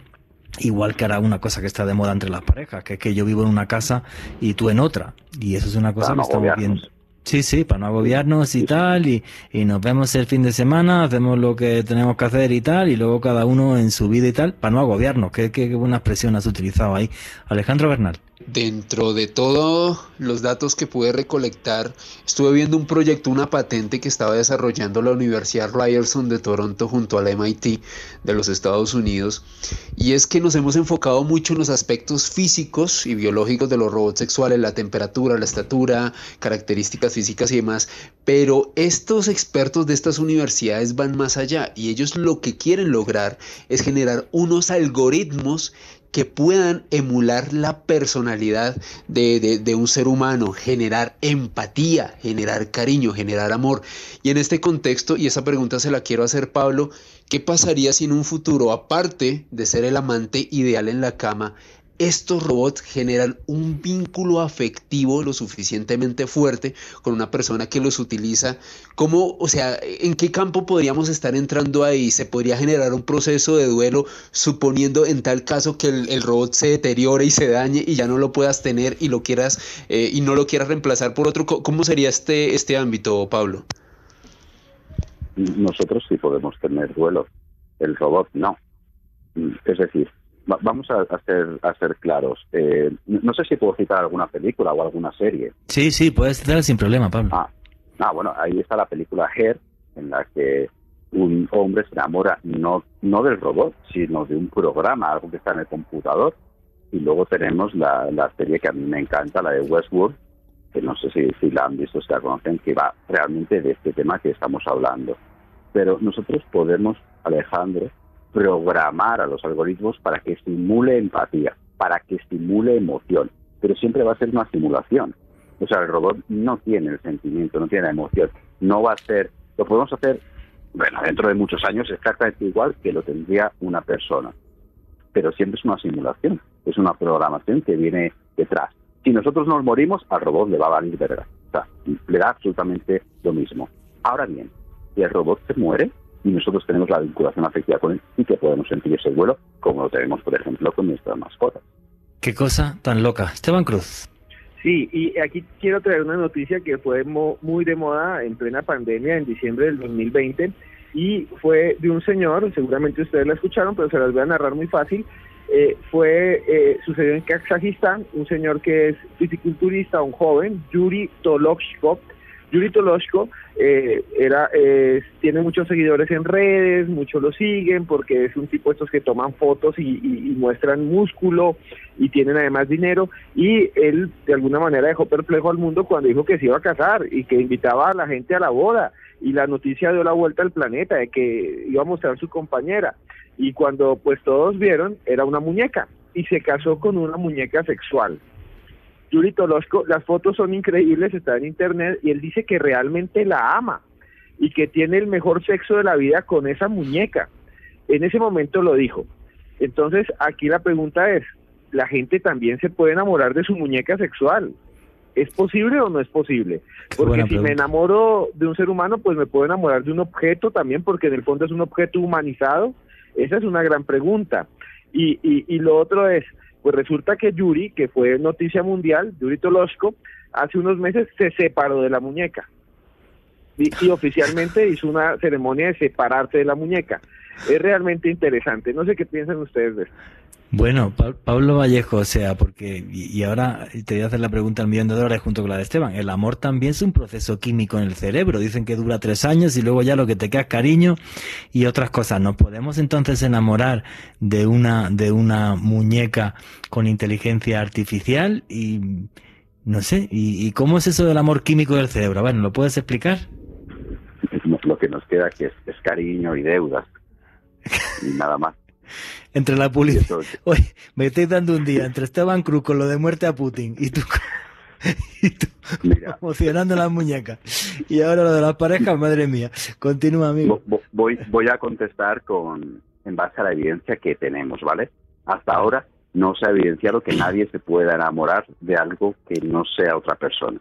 Igual que ahora una cosa que está de moda entre las parejas, que es que yo vivo en una casa y tú en otra. Y eso es una cosa que estamos viendo. Sí, sí, para no agobiarnos y tal, y, y nos vemos el fin de semana, hacemos lo que tenemos que hacer y tal, y luego cada uno en su vida y tal, para no agobiarnos. Qué, qué, qué buena expresión has utilizado ahí. Alejandro Bernal. Dentro de todos los datos que pude recolectar, estuve viendo un proyecto, una patente que estaba desarrollando la Universidad Ryerson de Toronto junto al MIT de los Estados Unidos, y es que nos hemos enfocado mucho en los aspectos físicos y biológicos de los robots sexuales, la temperatura, la estatura, características físicas y demás, pero estos expertos de estas universidades van más allá y ellos lo que quieren lograr es generar unos algoritmos que puedan emular la personalidad de, de, un ser humano, generar empatía, generar cariño, generar amor. Y en este contexto, y esa pregunta se la quiero hacer Pablo, ¿qué pasaría si en un futuro, aparte de ser el amante ideal en la cama, estos robots generan un vínculo afectivo lo suficientemente fuerte con una persona que los utiliza. ¿Cómo, o sea, en qué campo podríamos estar entrando ahí? ¿Se podría generar un proceso de duelo suponiendo en tal caso que el, robot se deteriore y se dañe y ya no lo puedas tener y lo quieras eh, y no lo quieras reemplazar por otro? ¿Cómo sería este, este ámbito, Pablo? Nosotros sí podemos tener duelo, el robot no. Es decir, vamos a, ser, a ser claros. Eh, no sé si puedo citar alguna película o alguna serie. Sí, sí, puedes citar sin problema, Pablo. Ah, ah, bueno, ahí está la película Her, en la que un hombre se enamora no, no del robot, sino de un programa, algo que está en el computador. Y luego tenemos la, la serie que a mí me encanta, la de Westworld, que no sé si, si la han visto, si la conocen, que va realmente de este tema que estamos hablando. Pero nosotros podemos, Alejandro, programar a los algoritmos para que estimule empatía, para que estimule emoción, pero siempre va a ser una simulación. O sea, el robot no tiene el sentimiento, no tiene la emoción, no va a ser, lo podemos hacer, bueno, dentro de muchos años exactamente igual que lo tendría una persona, pero siempre es una simulación, es una programación que viene detrás. Si nosotros nos morimos, al robot le va a valer verdad, o sea, le da absolutamente lo mismo. Ahora bien, si el robot se muere, y nosotros tenemos la vinculación afectiva con él y que podemos sentir ese vuelo como lo tenemos, por ejemplo, con nuestras mascotas. Qué cosa tan loca. Esteban Cruz. Sí, y aquí quiero traer una noticia que fue muy de moda en plena pandemia en diciembre del 2020 y fue de un señor, seguramente ustedes la escucharon, pero se las voy a narrar muy fácil. Eh, fue eh, sucedió en Kazajistán, un señor que es fisiculturista, un joven, Yuri Tolochkov, Yuri Toloshko eh, era, tiene muchos seguidores en redes, muchos lo siguen porque es un tipo estos que toman fotos y, muestran músculo y tienen además dinero. Y él de alguna manera dejó perplejo al mundo cuando dijo que se iba a casar y que invitaba a la gente a la boda. Y la noticia dio la vuelta al planeta de que iba a mostrar su compañera. Y cuando pues todos vieron era una muñeca. Y se casó con una muñeca sexual Yuri Tolosko, las fotos son increíbles, está en internet y él dice que realmente la ama y que tiene el mejor sexo de la vida con esa muñeca. En ese momento lo dijo. Entonces, aquí la pregunta es, ¿la gente también se puede enamorar de su muñeca sexual? ¿Es posible o no es posible? Porque si me enamoro de un ser humano, pues me puedo enamorar de un objeto también, porque en el fondo es un objeto humanizado. Esa es una gran pregunta. Y, y, y lo otro es, pues resulta que Yuri, que fue noticia mundial, Yuri Tolosko, hace unos meses se separó de la muñeca. Y, oficialmente hizo una ceremonia de separarse de la muñeca. Es realmente interesante. No sé qué piensan ustedes de esto. Bueno, Pablo Vallejo, o sea, porque, y, ahora te voy a hacer la pregunta al millón de dólares junto con la de Esteban. El amor también es un proceso químico en el cerebro. Dicen que dura tres años y luego ya lo que te queda es cariño y otras cosas. ¿Nos podemos entonces enamorar de una, de una muñeca con inteligencia artificial? Y, no sé, ¿y, cómo es eso del amor químico del cerebro? Bueno, ¿lo puedes explicar? Lo que nos queda que es cariño y deudas. Y nada más. Entre la publicidad. Oye, me estoy dando un día entre Esteban Cruz con lo de muerte a Putin y tú, y tú emocionando las muñecas. Y ahora lo de las parejas, madre mía. Continúa, amigo. Voy, voy a contestar con en base a la evidencia que tenemos, ¿vale? Hasta ahora no se ha evidenciado que nadie se pueda enamorar de algo que no sea otra persona.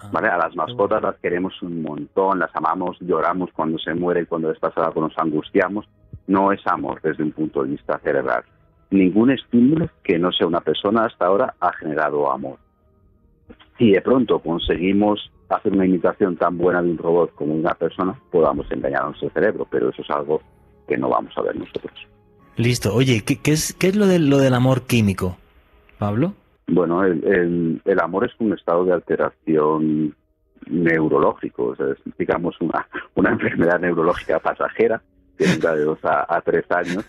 Ah, ¿Vale? A las mascotas las queremos un montón, las amamos, lloramos cuando se muere, cuando les pasa algo nos angustiamos, no es amor desde un punto de vista cerebral. Ningún estímulo que no sea una persona hasta ahora ha generado amor. Si de pronto conseguimos hacer una imitación tan buena de un robot como una persona, podamos engañar a nuestro cerebro, pero eso es algo que no vamos a ver nosotros. Listo. Oye, ¿qué, es, qué es lo, de, lo del amor químico, Pablo? Bueno, el, el, amor es un estado de alteración neurológico, es digamos una, una enfermedad neurológica pasajera dura de dos a, tres años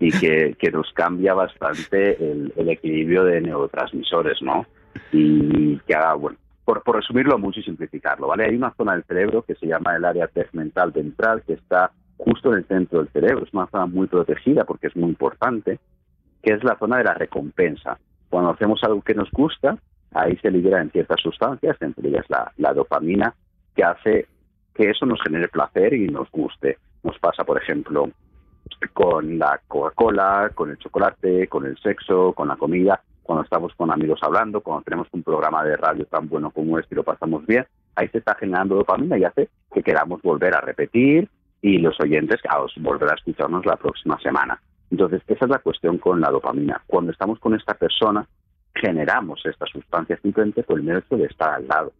y que, que, nos cambia bastante el, equilibrio de neurotransmisores, ¿no? Y que haga, bueno, por, por, resumirlo mucho y simplificarlo, ¿vale? Hay una zona del cerebro que se llama el área tegmental ventral que está justo en el centro del cerebro, es una zona muy protegida porque es muy importante, que es la zona de la recompensa. Cuando hacemos algo que nos gusta, ahí se liberan ciertas sustancias, entre ellas la, la dopamina, que hace que eso nos genere placer y nos guste. Nos pasa, por ejemplo, con la Coca-Cola, con el chocolate, con el sexo, con la comida, cuando estamos con amigos hablando, cuando tenemos un programa de radio tan bueno como este y lo pasamos bien, ahí se está generando dopamina y hace que queramos volver a repetir y los oyentes a volver a escucharnos la próxima semana. Entonces, esa es la cuestión con la dopamina. Cuando estamos con esta persona, generamos esta sustancia simplemente por el mero de estar al lado.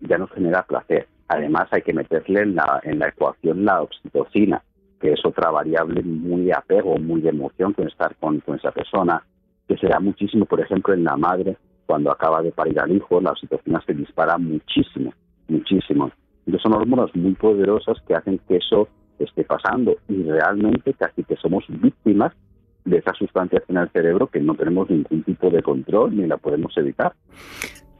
Ya nos genera placer. Además, hay que meterle en la, en la ecuación la oxitocina, que es otra variable muy apego, muy de emoción con estar con, con esa persona, que se da muchísimo, por ejemplo, en la madre, cuando acaba de parir al hijo, la oxitocina se dispara muchísimo, muchísimo. Entonces son hormonas muy poderosas que hacen que eso esté pasando y realmente casi que somos víctimas de esas sustancias en el cerebro que no tenemos ningún tipo de control ni la podemos evitar.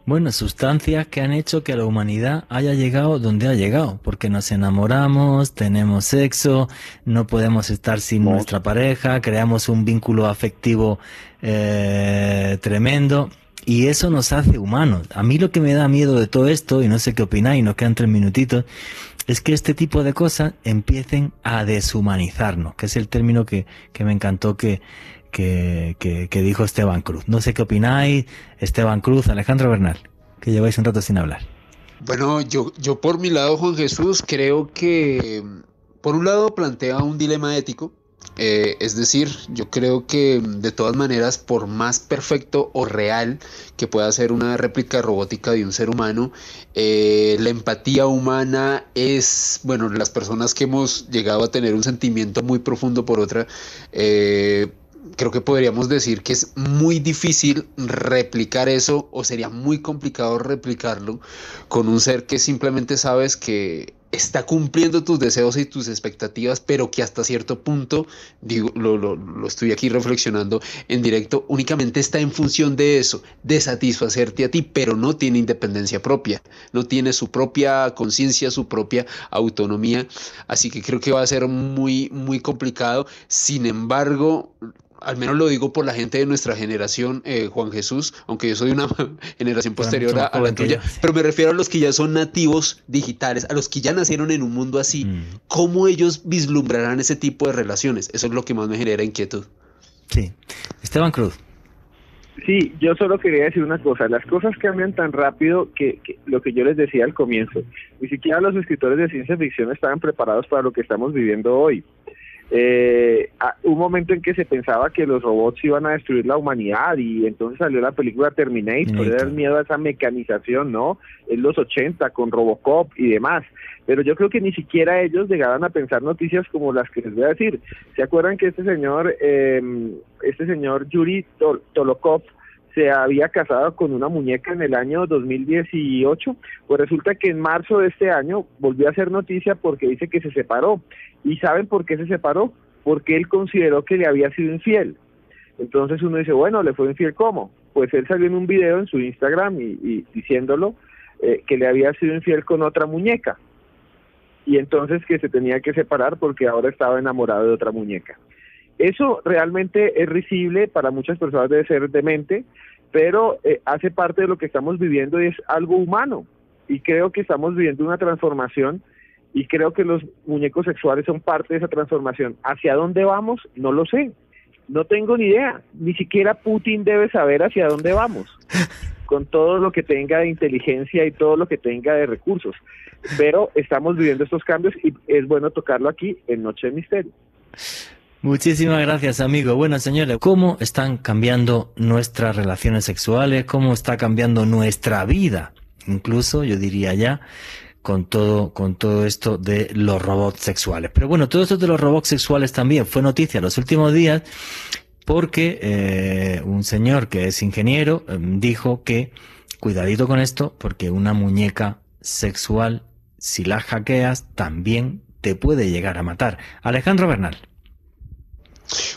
Bueno, sustancias que han hecho que la humanidad haya llegado donde ha llegado, porque nos enamoramos, tenemos sexo, no podemos estar sin nuestra pareja, creamos un vínculo afectivo eh, tremendo. Y eso nos hace humanos. A mí lo que me da miedo de todo esto, y no sé qué opináis, nos quedan tres minutitos, es que este tipo de cosas empiecen a deshumanizarnos, que es el término que, que me encantó que, que, dijo Esteban Cruz. No sé qué opináis, Esteban Cruz, Alejandro Bernal, que lleváis un rato sin hablar. Bueno, yo, yo por mi lado, Juan Jesús, creo que por un lado plantea un dilema ético, eh, es decir, yo creo que de todas maneras, por más perfecto o real que pueda ser una réplica robótica de un ser humano, eh, la empatía humana es, bueno, las personas que hemos llegado a tener un sentimiento muy profundo por otra, eh, creo que podríamos decir que es muy difícil replicar eso o sería muy complicado replicarlo con un ser que simplemente sabes que está cumpliendo tus deseos y tus expectativas, pero que hasta cierto punto, digo, lo, lo, lo, estoy aquí reflexionando en directo, únicamente está en función de eso, de satisfacerte a ti, pero no tiene independencia propia, no tiene su propia conciencia, su propia autonomía, así que creo que va a ser muy, muy complicado. Sin embargo, al menos lo digo por la gente de nuestra generación, eh, Juan Jesús, aunque yo soy una generación posterior a, la tuya, pero me refiero a los que ya son nativos digitales, a los que ya nacieron en un mundo así, mm. ¿cómo ellos vislumbrarán ese tipo de relaciones? Eso es lo que más me genera inquietud. Sí. Esteban Cruz. Sí, yo solo quería decir una cosa, las cosas cambian tan rápido que, que, lo que yo les decía al comienzo, ni siquiera los escritores de ciencia ficción estaban preparados para lo que estamos viviendo hoy. Eh, un momento en que se pensaba que los robots iban a destruir la humanidad y entonces salió la película Terminator, era el miedo a esa mecanización, ¿no? En los 80 con Robocop y demás. Pero yo creo que ni siquiera ellos llegaban a pensar noticias como las que les voy a decir. ¿Se acuerdan que este señor, eh, este señor Yuri Tolokov, se había casado con una muñeca en el año 2018, pues resulta que en marzo de este año volvió a hacer noticia porque dice que se separó. ¿Y saben por qué se separó? Porque él consideró que le había sido infiel. Entonces uno dice, bueno, ¿le fue infiel cómo? Pues él salió en un video en su Instagram y, diciéndolo eh, que le había sido infiel con otra muñeca. Y entonces que se tenía que separar porque ahora estaba enamorado de otra muñeca. Eso realmente es risible, para muchas personas debe ser demente, pero eh, hace parte de lo que estamos viviendo y es algo humano. Y creo que estamos viviendo una transformación y creo que los muñecos sexuales son parte de esa transformación. ¿Hacia dónde vamos? No lo sé. No tengo ni idea. Ni siquiera Putin debe saber hacia dónde vamos, con todo lo que tenga de inteligencia y todo lo que tenga de recursos. Pero estamos viviendo estos cambios y es bueno tocarlo aquí en Noche de Misterio. Muchísimas gracias, amigo. Bueno, señores, ¿cómo están cambiando nuestras relaciones sexuales? ¿Cómo está cambiando nuestra vida? Incluso, yo diría ya, con todo, con todo esto de los robots sexuales. Pero bueno, todo esto de los robots sexuales también fue noticia los últimos días porque eh, un señor que es ingeniero eh, dijo que cuidadito con esto porque una muñeca sexual, si la hackeas, también te puede llegar a matar. Alejandro Bernal.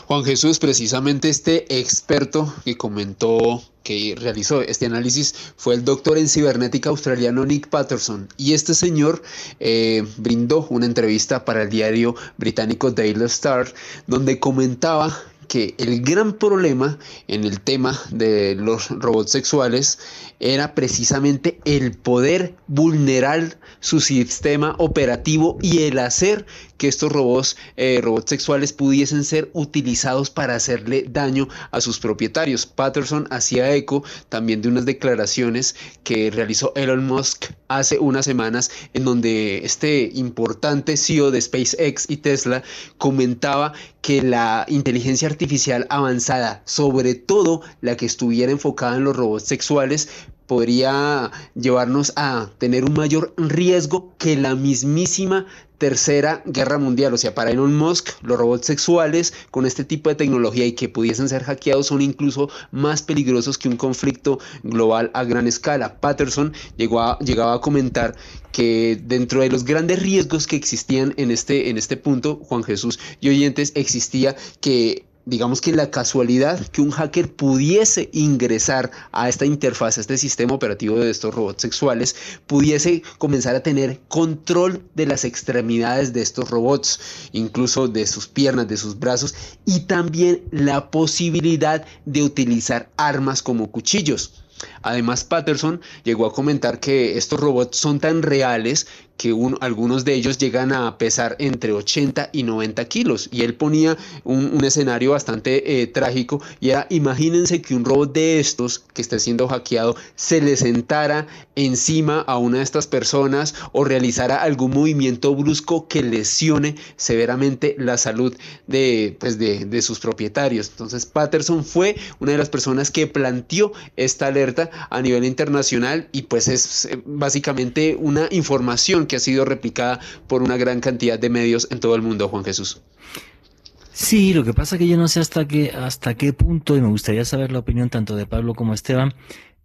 Juan Jesús, precisamente este experto que comentó, que realizó este análisis, fue el doctor en cibernética australiano Nick Patterson. Y este señor eh, brindó una entrevista para el diario británico Daily Star, donde comentaba que el gran problema en el tema de los robots sexuales era precisamente el poder vulnerar su sistema operativo y el hacer que estos robots, eh, robots sexuales pudiesen ser utilizados para hacerle daño a sus propietarios. Patterson hacía eco también de unas declaraciones que realizó Elon Musk hace unas semanas en donde este importante CEO de SpaceX y Tesla comentaba que la inteligencia artificial avanzada, sobre todo la que estuviera enfocada en los robots sexuales, podría llevarnos a tener un mayor riesgo que la mismísima tercera guerra mundial. O sea, para Elon Musk, los robots sexuales con este tipo de tecnología y que pudiesen ser hackeados son incluso más peligrosos que un conflicto global a gran escala. Patterson llegó a, llegaba a comentar que dentro de los grandes riesgos que existían en este, en este punto, Juan Jesús y oyentes, existía que digamos que la casualidad que un hacker pudiese ingresar a esta interfaz, a este sistema operativo de estos robots sexuales, pudiese comenzar a tener control de las extremidades de estos robots, incluso de sus piernas, de sus brazos, y también la posibilidad de utilizar armas como cuchillos. Además, Patterson llegó a comentar que estos robots son tan reales que algunos de ellos llegan a pesar entre 80 y 90 kilos. Y él ponía un, escenario bastante eh, trágico y era, imagínense que un robot de estos que esté siendo hackeado se le sentara encima a una de estas personas o realizara algún movimiento brusco que lesione severamente la salud de, pues de, de sus propietarios. Entonces Patterson fue una de las personas que planteó esta alerta a nivel internacional y pues es eh, básicamente una información que ha sido replicada por una gran cantidad de medios en todo el mundo, Juan Jesús. Sí, lo que pasa es que yo no sé hasta qué, hasta qué punto, y me gustaría saber la opinión tanto de Pablo como Esteban,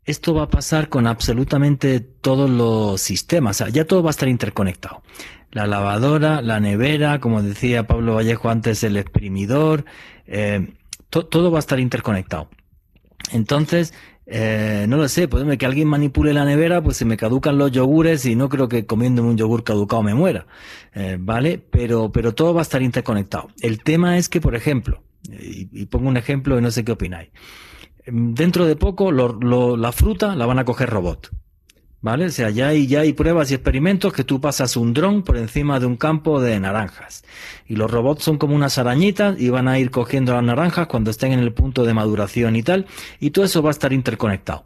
esto va a pasar con absolutamente todos los sistemas, o sea, ya todo va a estar interconectado. La lavadora, la nevera, como decía Pablo Vallejo antes, el exprimidor, eh, todo va a estar interconectado. Entonces, eh, no lo sé, puede que alguien manipule la nevera, pues se me caducan los yogures y no creo que comiéndome un yogur caducado me muera, eh, ¿vale? Pero, pero todo va a estar interconectado. El tema es que, por ejemplo, y, pongo un ejemplo y no sé qué opináis, dentro de poco la fruta la van a coger robot. ¿Vale? O sea, ya hay, ya hay pruebas y experimentos que tú pasas un dron por encima de un campo de naranjas. Y los robots son como unas arañitas y van a ir cogiendo las naranjas cuando estén en el punto de maduración y tal. Y todo eso va a estar interconectado.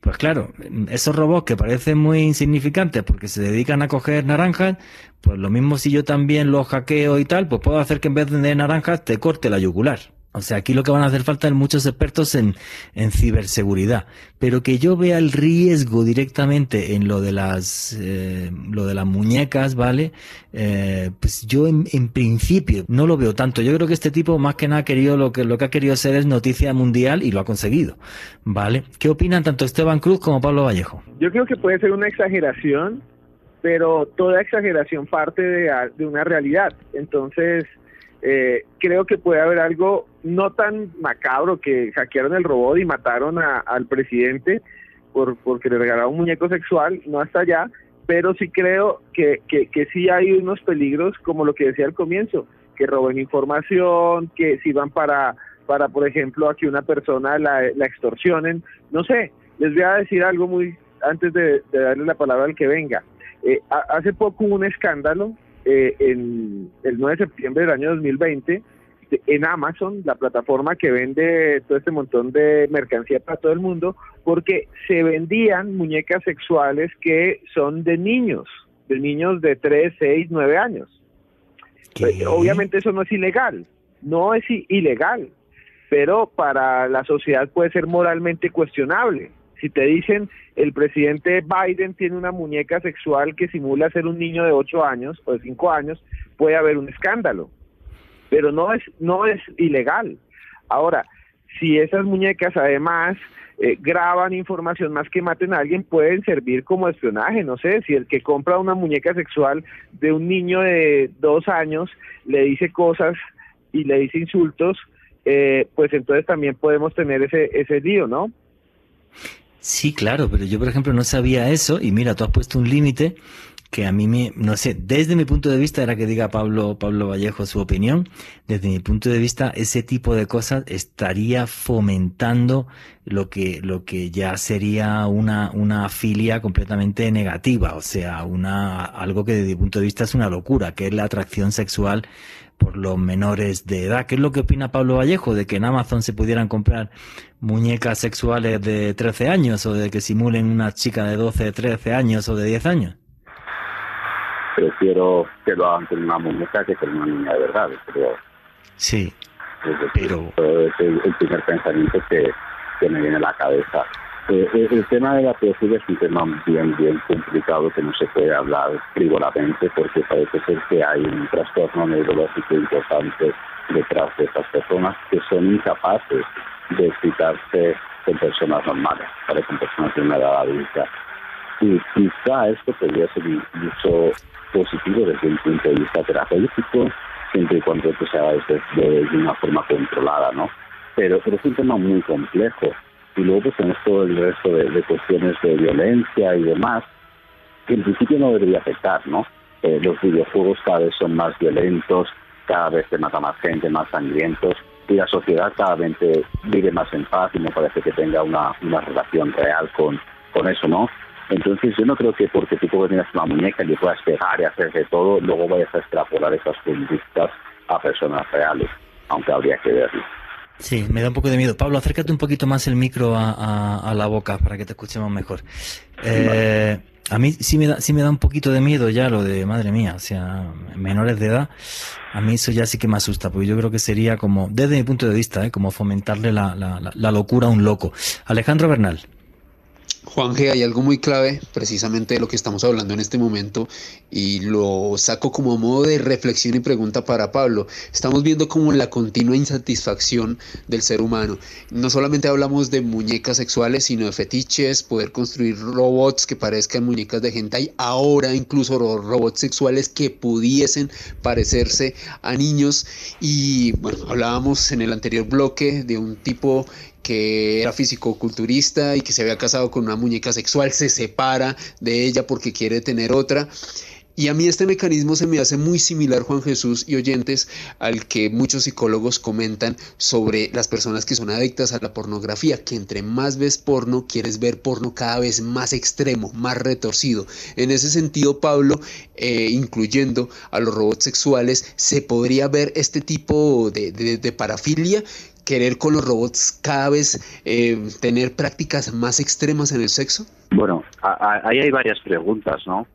Pues claro, esos robots que parecen muy insignificantes porque se dedican a coger naranjas, pues lo mismo si yo también los hackeo y tal, pues puedo hacer que en vez de naranjas te corte la yugular. O sea, aquí lo que van a hacer falta es muchos expertos en, en ciberseguridad, pero que yo vea el riesgo directamente en lo de las, eh, lo de las muñecas, ¿vale? Eh, pues yo en, en, principio no lo veo tanto. Yo creo que este tipo más que nada ha querido lo que, lo que ha querido hacer es noticia mundial y lo ha conseguido, ¿vale? ¿Qué opinan tanto Esteban Cruz como Pablo Vallejo? Yo creo que puede ser una exageración, pero toda exageración parte de, de una realidad. Entonces, eh, creo que puede haber algo no tan macabro que hackearon el robot y mataron al presidente por porque le regalaron un muñeco sexual, no hasta allá, pero sí creo que, que, sí hay unos peligros, como lo que decía al comienzo, que roben información, que si van para, para por ejemplo, a que una persona la, la extorsionen, no sé, les voy a decir algo muy antes de, darle la palabra al que venga. Eh, hace poco hubo un escándalo eh, en el 9 de septiembre del año 2020 en Amazon, la plataforma que vende todo este montón de mercancía para todo el mundo, porque se vendían muñecas sexuales que son de niños, de niños de 3, 6, 9 años. Pues, obviamente eso no es ilegal, no es ilegal, pero para la sociedad puede ser moralmente cuestionable. Si te dicen el presidente Biden tiene una muñeca sexual que simula ser un niño de 8 años o de 5 años, puede haber un escándalo. Pero no es, no es ilegal. Ahora, si esas muñecas además eh, graban información más que maten a alguien, pueden servir como espionaje. No sé, si el que compra una muñeca sexual de un niño de dos años le dice cosas y le dice insultos, eh, pues entonces también podemos tener ese, ese lío, ¿no? Sí, claro, pero yo por ejemplo no sabía eso y mira, tú has puesto un límite que a mí me, no sé, desde mi punto de vista, era que diga Pablo, Pablo Vallejo su opinión, desde mi punto de vista, ese tipo de cosas estaría fomentando lo que, lo que ya sería una, una filia completamente negativa, o sea, una, algo que desde mi punto de vista es una locura, que es la atracción sexual por los menores de edad. ¿Qué es lo que opina Pablo Vallejo de que en Amazon se pudieran comprar muñecas sexuales de 13 años o de que simulen una chica de 12, 13 años o de 10 años? Prefiero que lo hagan con una muñeca que con una niña de verdad, creo. Sí, pero... Es el, primer pensamiento que, que, me viene a la cabeza. Eh, eh, el, tema de la pedofilia es un tema bien, bien complicado que no se puede hablar frívolamente porque parece ser que hay un trastorno neurológico importante detrás de estas personas que son incapaces de excitarse con personas normales, con personas de una edad adulta. Y quizá esto podría ser mucho positivo desde un punto de vista terapéutico, siempre y cuando se haga de, una forma controlada, ¿no? Pero, pero es un tema muy complejo. Y luego pues tenemos todo el resto de, cuestiones de violencia y demás, que en principio no debería afectar, ¿no? Eh, los videojuegos cada vez son más violentos, cada vez se mata más gente, más sangrientos, y la sociedad cada vez vive más en paz y me parece que tenga una, una relación real con, con eso, ¿no? Entonces yo no creo que porque tú tengas una muñeca y puedas pegar y hacer de todo, luego vayas a extrapolar esas conductas a personas reales, aunque habría que verlo. Sí, me da un poco de miedo. Pablo, acércate un poquito más el micro a, la boca para que te escuchemos mejor. Eh, a mí sí me, da, sí me da un poquito de miedo ya lo de, madre mía, o sea, menores de edad. A mí eso ya sí que me asusta, porque yo creo que sería como, desde mi punto de vista, ¿eh? como fomentarle la, la, la locura a un loco. Alejandro Bernal. Juan G, hay algo muy clave precisamente de lo que estamos hablando en este momento y lo saco como modo de reflexión y pregunta para Pablo. Estamos viendo como la continua insatisfacción del ser humano. No solamente hablamos de muñecas sexuales, sino de fetiches, poder construir robots que parezcan muñecas de gente. Hay ahora incluso robots sexuales que pudiesen parecerse a niños. Y bueno, hablábamos en el anterior bloque de un tipo que era físico-culturista y que se había casado con una muñeca sexual, se separa de ella porque quiere tener otra. Y a mí este mecanismo se me hace muy similar, Juan Jesús y oyentes, al que muchos psicólogos comentan sobre las personas que son adictas a la pornografía, que entre más ves porno, quieres ver porno cada vez más extremo, más retorcido. En ese sentido, Pablo, eh, incluyendo a los robots sexuales, se podría ver este tipo de, de parafilia querer con los robots cada vez eh, tener prácticas más extremas en el sexo? Bueno, ahí hay varias preguntas, ¿no?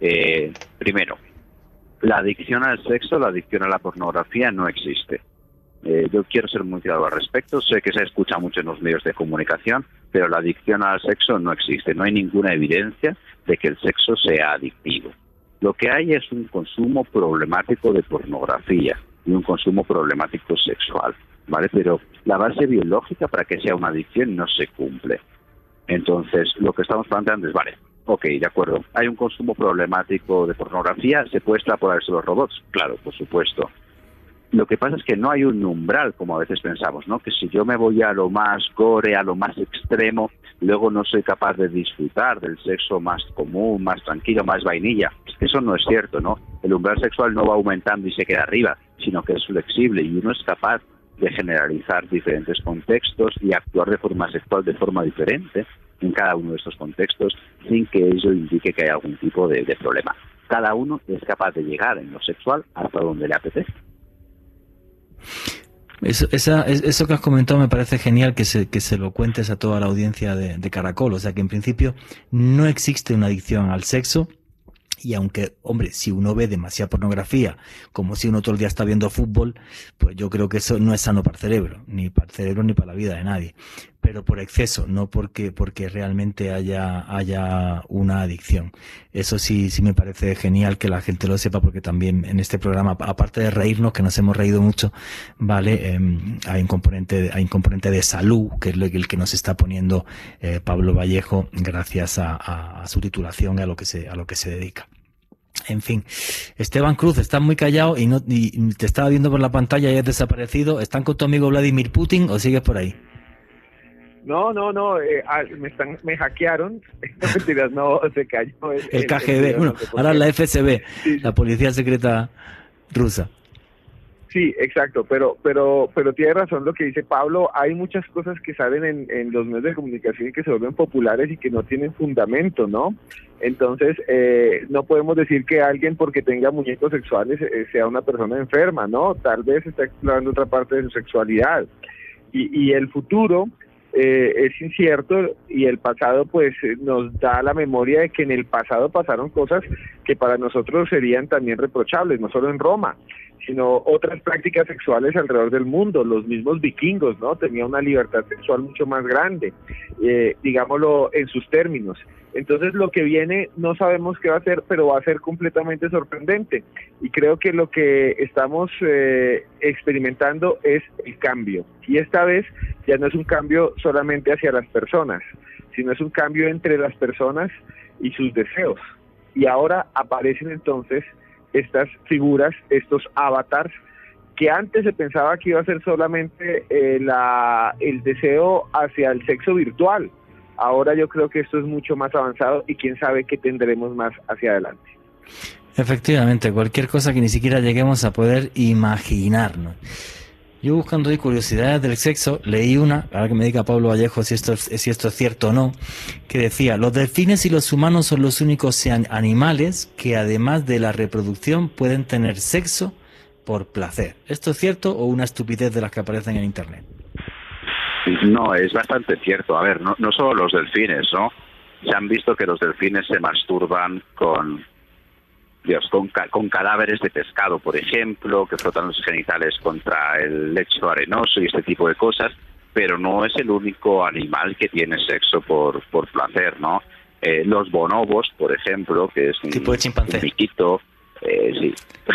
Eh, primero, la adicción al sexo, la adicción a la pornografía no existe. Eh, yo quiero ser muy claro al respecto. Sé que se escucha mucho en los medios de comunicación, pero la adicción al sexo no existe. No hay ninguna evidencia de que el sexo sea adictivo. Lo que hay es un consumo problemático de pornografía y un consumo problemático sexual. ¿Vale? Pero la base biológica para que sea una adicción no se cumple. Entonces, lo que estamos planteando es, vale, ok, de acuerdo, hay un consumo problemático de pornografía, ¿se puede extrapolar eso los robots? Claro, por supuesto. Lo que pasa es que no hay un umbral, como a veces pensamos, ¿no? Que si yo me voy a lo más gore, a lo más extremo, luego no soy capaz de disfrutar del sexo más común, más tranquilo, más vainilla. Eso no es cierto, ¿no? El umbral sexual no va aumentando y se queda arriba, sino que es flexible y uno es capaz de generalizar diferentes contextos y actuar de forma sexual de forma diferente en cada uno de estos contextos sin que ello indique que hay algún tipo de, problema. Cada uno es capaz de llegar en lo sexual hasta donde le apetece. Eso, eso que has comentado me parece genial que se, que se lo cuentes a toda la audiencia de, de Caracol. O sea que en principio no existe una adicción al sexo, y aunque, hombre, si uno ve demasiada pornografía, como si uno todo el día está viendo fútbol, pues yo creo que eso no es sano para el cerebro, ni para el cerebro ni para la vida de nadie. Pero por exceso, no porque, porque realmente haya, haya una adicción. Eso sí, sí me parece genial que la gente lo sepa, porque también en este programa, aparte de reírnos, que nos hemos reído mucho, vale, em, hay un componente, hay un componente de salud, que es el que nos está poniendo eh, Pablo Vallejo, gracias a, su titulación y a lo que se, a lo que se dedica. En fin, Esteban Cruz, estás muy callado y, no, te estaba viendo por la pantalla y has desaparecido. ¿Están con tu amigo Vladimir Putin o sigues por ahí? No, no, no, eh, ah, me están, me hackearon. no, se cayó. El, KGB, bueno, ahora la FSB, la Policía Secreta Rusa. Sí, exacto, pero, pero, pero tiene razón lo que dice Pablo. Hay muchas cosas que salen en, en los medios de comunicación y que se vuelven populares y que no tienen fundamento, ¿no? Entonces, eh, no podemos decir que alguien porque tenga muñecos sexuales eh, sea una persona enferma, ¿no? Tal vez está explorando otra parte de su sexualidad. Y, y el futuro eh, es incierto y el pasado pues nos da la memoria de que en el pasado pasaron cosas que para nosotros serían también reprochables, no solo en Roma sino otras prácticas sexuales alrededor del mundo. Los mismos vikingos, ¿no? Tenían una libertad sexual mucho más grande, eh, digámoslo en sus términos. Entonces lo que viene no sabemos qué va a ser, pero va a ser completamente sorprendente. Y creo que lo que estamos eh, experimentando es el cambio. Y esta vez ya no es un cambio solamente hacia las personas, sino es un cambio entre las personas y sus deseos. Y ahora aparecen entonces estas figuras, estos avatars, que antes se pensaba que iba a ser solamente eh, la, el deseo hacia el sexo virtual. Ahora yo creo que esto es mucho más avanzado y quién sabe qué tendremos más hacia adelante. Efectivamente, cualquier cosa que ni siquiera lleguemos a poder imaginarnos. Yo buscando ahí curiosidades del sexo, leí una, ahora que me diga Pablo Vallejo si esto, si esto es cierto o no, que decía, los delfines y los humanos son los únicos animales que además de la reproducción pueden tener sexo por placer. ¿Esto es cierto o una estupidez de las que aparecen en Internet? No, es bastante cierto. A ver, no, no solo los delfines, ¿no? Se han visto que los delfines se masturban con con, cadáveres de pescado, por ejemplo, que frotan los genitales contra el lecho arenoso y este tipo de cosas, pero no es el único animal que tiene sexo por, por placer, ¿no? Eh, los bonobos, por ejemplo, que es un, tipo de chimpancé. piquito, eh, sí,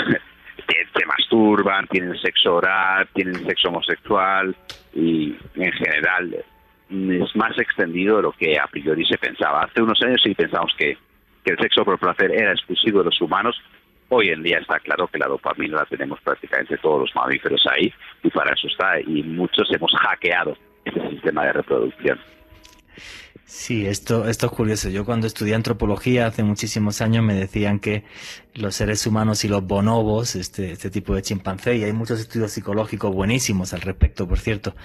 se masturban, tienen sexo oral, tienen sexo homosexual y en general es más extendido de lo que a priori se pensaba. Hace unos años sí pensamos que que el sexo por placer era exclusivo de los humanos, hoy en día está claro que la dopamina la tenemos prácticamente todos los mamíferos ahí y para eso está y muchos hemos hackeado este sistema de reproducción. Sí, esto, esto es curioso. Yo cuando estudié antropología hace muchísimos años me decían que los seres humanos y los bonobos, este, este tipo de chimpancé, y hay muchos estudios psicológicos buenísimos al respecto, por cierto,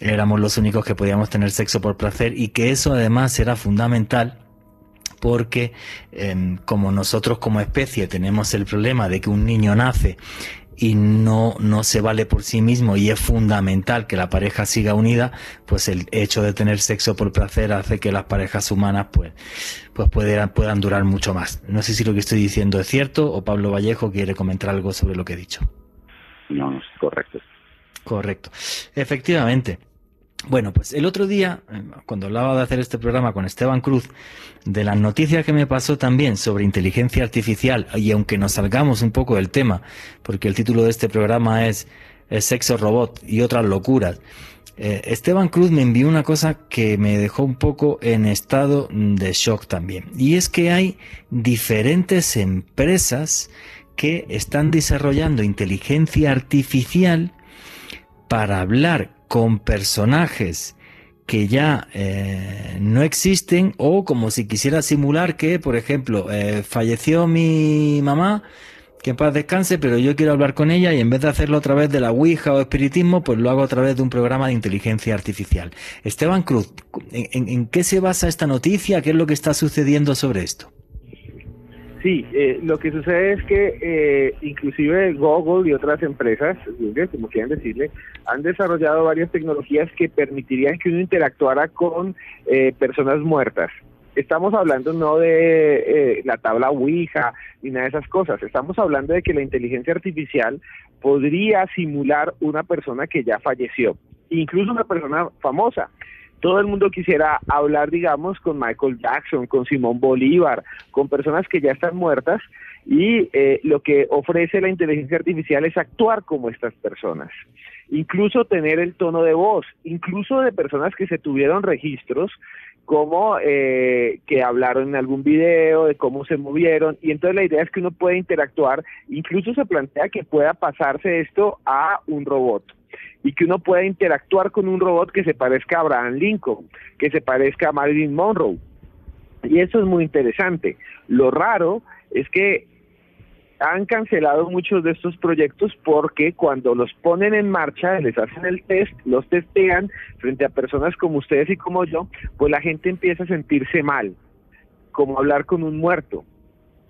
éramos los únicos que podíamos tener sexo por placer y que eso además era fundamental porque em, como nosotros como especie tenemos el problema de que un niño nace y no, no se vale por sí mismo y es fundamental que la pareja siga unida, pues el hecho de tener sexo por placer hace que las parejas humanas pues, pues puedan, puedan durar mucho más. No sé si lo que estoy diciendo es cierto o Pablo Vallejo quiere comentar algo sobre lo que he dicho. No, es correcto. Correcto. Efectivamente. Bueno, pues el otro día, eh, cuando hablaba de hacer este programa con Esteban Cruz, de las noticias que me pasó también sobre inteligencia artificial, y aunque nos salgamos un poco del tema, porque el título de este programa es, Sexo Robot y otras locuras, eh, Esteban Cruz me envió una cosa que me dejó un poco en estado de shock también, y es que hay diferentes empresas que están desarrollando inteligencia artificial para hablar con personajes que ya eh, no existen o como si quisiera simular que, por ejemplo, eh, falleció mi mamá, que en paz descanse, pero yo quiero hablar con ella y en vez de hacerlo a través de la Ouija o espiritismo, pues lo hago a través de un programa de inteligencia artificial. Esteban Cruz, en qué se basa esta noticia? ¿Qué es lo que está sucediendo sobre esto? Sí, eh, lo que sucede es que eh, inclusive Google y otras empresas, como quieran decirle, han desarrollado varias tecnologías que permitirían que uno interactuara con eh, personas muertas. Estamos hablando no de la tabla Ouija ni nada de esas cosas, estamos hablando de que la inteligencia artificial podría simular una persona que ya falleció, incluso una persona famosa todo el mundo quisiera hablar, digamos, con Michael Jackson, con Simón Bolívar, con personas que ya están muertas y eh, lo que ofrece la inteligencia artificial es actuar como estas personas, incluso tener el tono de voz, incluso de personas que se tuvieron registros como eh, que hablaron en algún video, de cómo se movieron, y entonces la idea es que uno puede interactuar, incluso se plantea que pueda pasarse esto a un robot. Y que uno pueda interactuar con un robot que se parezca a Abraham Lincoln, que se parezca a Marilyn Monroe. Y eso es muy interesante. Lo raro es que han cancelado muchos de estos proyectos porque cuando los ponen en marcha, les hacen el test, los testean frente a personas como ustedes y como yo, pues la gente empieza a sentirse mal, como hablar con un muerto,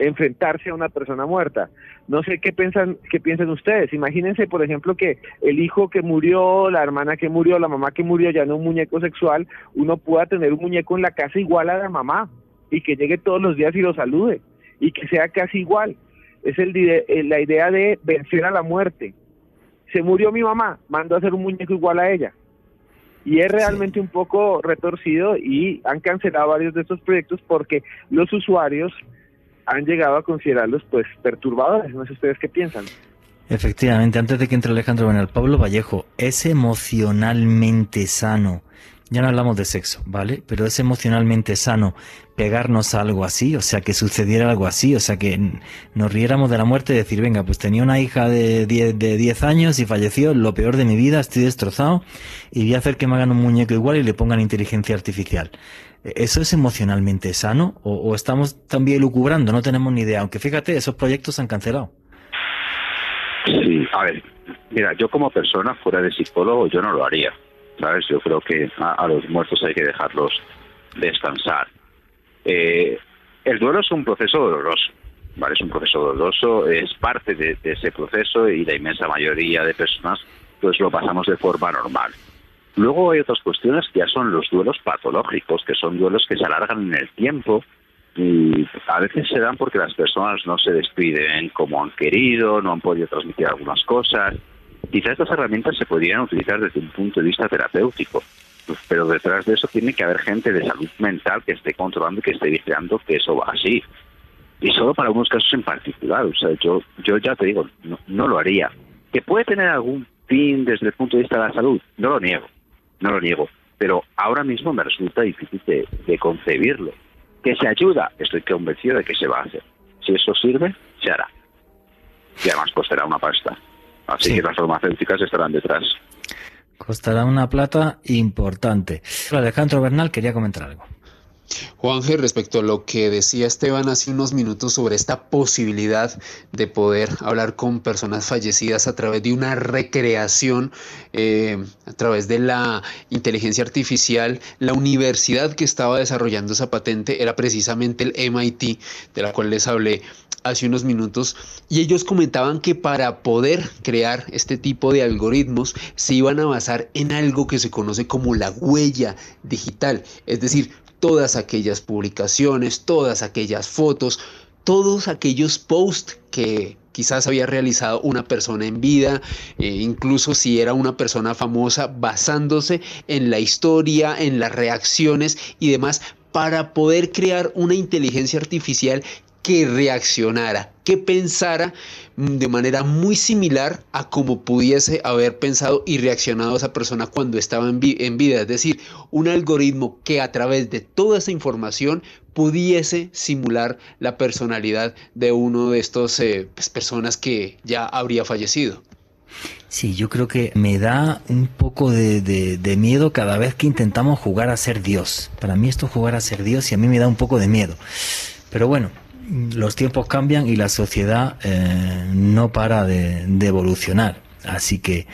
enfrentarse a una persona muerta. No sé qué piensan, qué piensan ustedes. Imagínense, por ejemplo, que el hijo que murió, la hermana que murió, la mamá que murió, ya no un muñeco sexual, uno pueda tener un muñeco en la casa igual a la mamá y que llegue todos los días y lo salude y que sea casi igual. Es el, eh, la idea de vencer a la muerte. Se murió mi mamá, mando a hacer un muñeco igual a ella. Y es realmente un poco retorcido y han cancelado varios de estos proyectos porque los usuarios han llegado a considerarlos pues perturbadores. No sé ustedes qué piensan. Efectivamente, antes de que entre Alejandro el Pablo Vallejo es emocionalmente sano. Ya no hablamos de sexo, ¿vale? Pero es emocionalmente sano pegarnos a algo así, o sea, que sucediera algo así, o sea, que nos riéramos de la muerte y decir, venga, pues tenía una hija de 10, de 10 años y falleció, lo peor de mi vida, estoy destrozado y voy a hacer que me hagan un muñeco igual y le pongan inteligencia artificial. ¿Eso es emocionalmente sano o, estamos también lucubrando? No tenemos ni idea. Aunque fíjate, esos proyectos se han cancelado. Sí, a ver, mira, yo como persona fuera de psicólogo yo no lo haría, ¿sabes? Yo creo que a, los muertos hay que dejarlos descansar. Eh, el duelo es un proceso doloroso, ¿vale? Es un proceso doloroso, es parte de, de ese proceso y la inmensa mayoría de personas pues lo pasamos de forma normal. Luego hay otras cuestiones que ya son los duelos patológicos, que son duelos que se alargan en el tiempo y a veces se dan porque las personas no se despiden como han querido, no han podido transmitir algunas cosas. Quizás estas herramientas se podrían utilizar desde un punto de vista terapéutico, pero detrás de eso tiene que haber gente de salud mental que esté controlando y que esté vigilando que eso va así. Y solo para algunos casos en particular, o sea, yo, yo ya te digo, no, no lo haría. ¿Que puede tener algún fin desde el punto de vista de la salud? No lo niego no lo niego, pero ahora mismo me resulta difícil de, concebirlo. Que se ayuda, estoy convencido de que se va a hacer. Si eso sirve, se hará. Y además costará una pasta. Así que las farmacéuticas estarán detrás. Costará una plata importante. Alejandro Bernal quería comentar algo. Juanje, respecto a lo que decía Esteban hace unos minutos sobre esta posibilidad de poder hablar con personas fallecidas a través de una recreación, eh, a través de la inteligencia artificial, la universidad que estaba desarrollando esa patente era precisamente el MIT, de la cual les hablé hace unos minutos y ellos comentaban que para poder crear este tipo de algoritmos se iban a basar en algo que se conoce como la huella digital, es decir, todas aquellas publicaciones, todas aquellas fotos, todos aquellos posts que quizás había realizado una persona en vida, eh, incluso si era una persona famosa, basándose en la historia, en las reacciones y demás, para poder crear una inteligencia artificial que reaccionara, que pensara de manera muy similar a como pudiese haber pensado y reaccionado esa persona cuando estaba en, vida. Es decir, un algoritmo que a través de toda esa información pudiese simular la personalidad de uno de estos eh, pues, personas que ya habría fallecido. Sí, yo creo que me da un poco de, de, miedo cada vez que intentamos jugar a ser Dios. Para mí esto es jugar a ser Dios y a mí me da un poco de miedo. Pero bueno, los tiempos cambian y la sociedad eh, no para de, evolucionar. Así que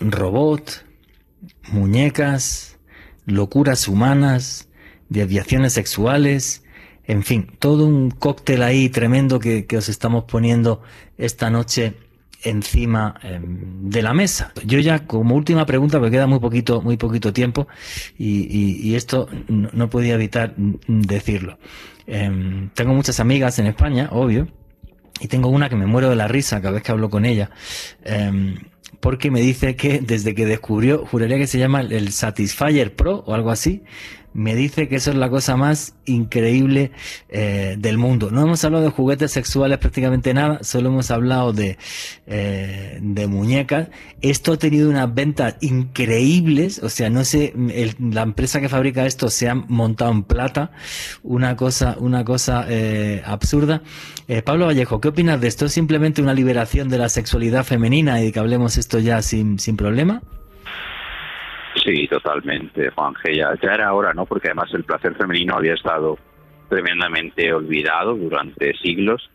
robot, muñecas, locuras humanas, desviaciones sexuales, en fin, todo un cóctel ahí tremendo que, os estamos poniendo esta noche encima em, de la mesa. Yo ya como última pregunta, porque queda muy poquito, muy poquito tiempo y, esto no podía evitar decirlo. Em, tengo muchas amigas en España, obvio, y tengo una que me muero de la risa cada vez que hablo con ella, em, porque me dice que desde que descubrió, juraría que se llama el Satisfyer Pro o algo así, me dice que eso es la cosa más increíble eh, del mundo. No hemos hablado de juguetes sexuales prácticamente nada, solo hemos hablado de, eh, de muñecas. Esto ha tenido unas ventas increíbles, o sea, no sé, la empresa que fabrica esto se ha montado en plata, una cosa, una cosa eh, absurda. Pablo Vallejo, ¿qué opinas de esto? ¿Es simplemente una liberación de la sexualidad femenina y que hablemos esto ya sin, sin problema? Sí, totalmente, Juanje. Ya, ya era hora, ¿no? Porque además el placer femenino había estado tremendamente olvidado durante siglos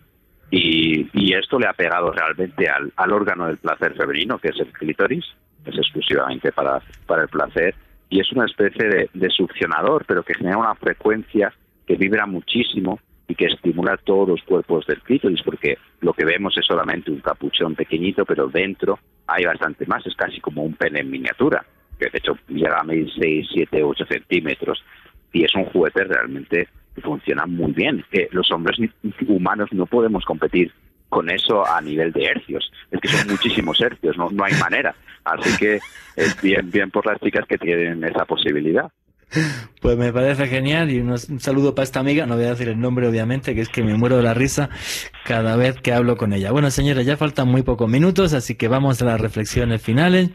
y, esto le ha pegado realmente al, al, órgano del placer femenino, que es el clítoris, es exclusivamente para, para el placer, y es una especie de, de succionador, pero que genera una frecuencia que vibra muchísimo y que estimula todos los cuerpos del clítoris, porque lo que vemos es solamente un capuchón pequeñito, pero dentro hay bastante más, es casi como un pene en miniatura, que de hecho llega a medir 6, 7, 8 centímetros, y es un juguete realmente que funciona muy bien, que los hombres humanos no podemos competir con eso a nivel de hercios, es que son muchísimos hercios, no, no hay manera, así que es bien, bien por las chicas que tienen esa posibilidad. Pues me parece genial y un saludo para esta amiga, no voy a decir el nombre obviamente, que es que me muero de la risa cada vez que hablo con ella. Bueno, señores, ya faltan muy pocos minutos, así que vamos a las reflexiones finales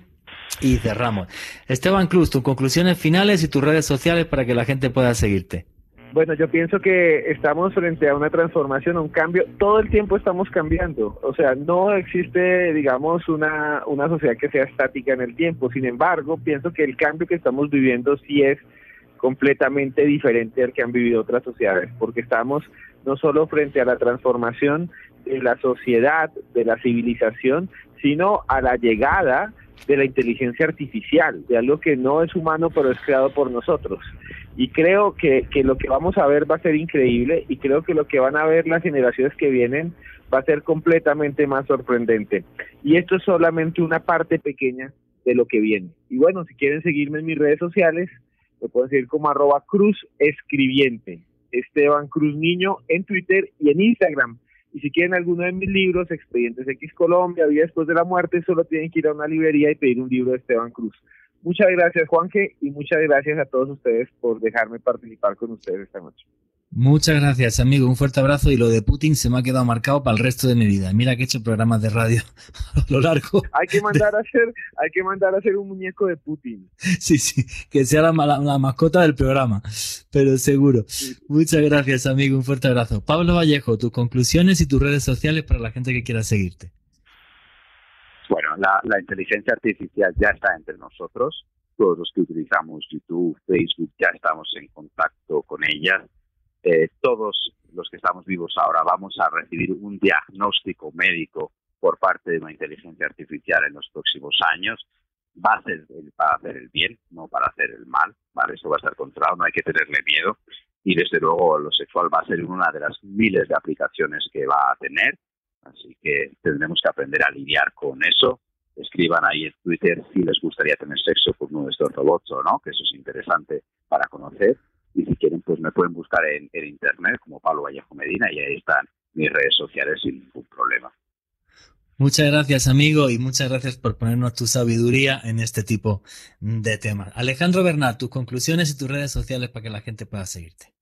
y cerramos. Esteban Cruz, tus conclusiones finales y tus redes sociales para que la gente pueda seguirte. Bueno, yo pienso que estamos frente a una transformación, a un cambio. Todo el tiempo estamos cambiando. O sea, no existe, digamos, una, una sociedad que sea estática en el tiempo. Sin embargo, pienso que el cambio que estamos viviendo sí es completamente diferente al que han vivido otras sociedades, porque estamos no solo frente a la transformación de la sociedad, de la civilización, sino a la llegada de la inteligencia artificial, de algo que no es humano pero es creado por nosotros. Y creo que, que lo que vamos a ver va a ser increíble y creo que lo que van a ver las generaciones que vienen va a ser completamente más sorprendente. Y esto es solamente una parte pequeña de lo que viene. Y bueno, si quieren seguirme en mis redes sociales, me pueden seguir como arroba cruz escribiente, Esteban Cruz Niño en Twitter y en Instagram. Y si quieren alguno de mis libros, Expedientes X Colombia, Vida después de la muerte, solo tienen que ir a una librería y pedir un libro de Esteban Cruz. Muchas gracias, Juanque, y muchas gracias a todos ustedes por dejarme participar con ustedes esta noche. Muchas gracias, amigo. Un fuerte abrazo y lo de Putin se me ha quedado marcado para el resto de mi vida. Mira que he hecho programas de radio a lo largo. Hay que mandar a hacer, hay que mandar a hacer un muñeco de Putin. Sí, sí, que sea la, la, la mascota del programa, pero seguro. Sí. Muchas gracias, amigo. Un fuerte abrazo. Pablo Vallejo, tus conclusiones y tus redes sociales para la gente que quiera seguirte. Bueno, la, la inteligencia artificial ya está entre nosotros. Todos los que utilizamos YouTube, Facebook, ya estamos en contacto con ella eh, todos los que estamos vivos ahora vamos a recibir un diagnóstico médico por parte de una inteligencia artificial en los próximos años. Va a ser para hacer el bien, no para hacer el mal. ¿vale? Eso va a estar controlado, no hay que tenerle miedo. Y desde luego lo sexual va a ser una de las miles de aplicaciones que va a tener. Así que tendremos que aprender a lidiar con eso. Escriban ahí en Twitter si les gustaría tener sexo con uno de estos robots o no, que eso es interesante para conocer y si quieren pues me pueden buscar en, en internet como Pablo Vallejo Medina y ahí están mis redes sociales sin ningún problema. Muchas gracias, amigo, y muchas gracias por ponernos tu sabiduría en este tipo de temas. Alejandro Bernat, tus conclusiones y tus redes sociales para que la gente pueda seguirte.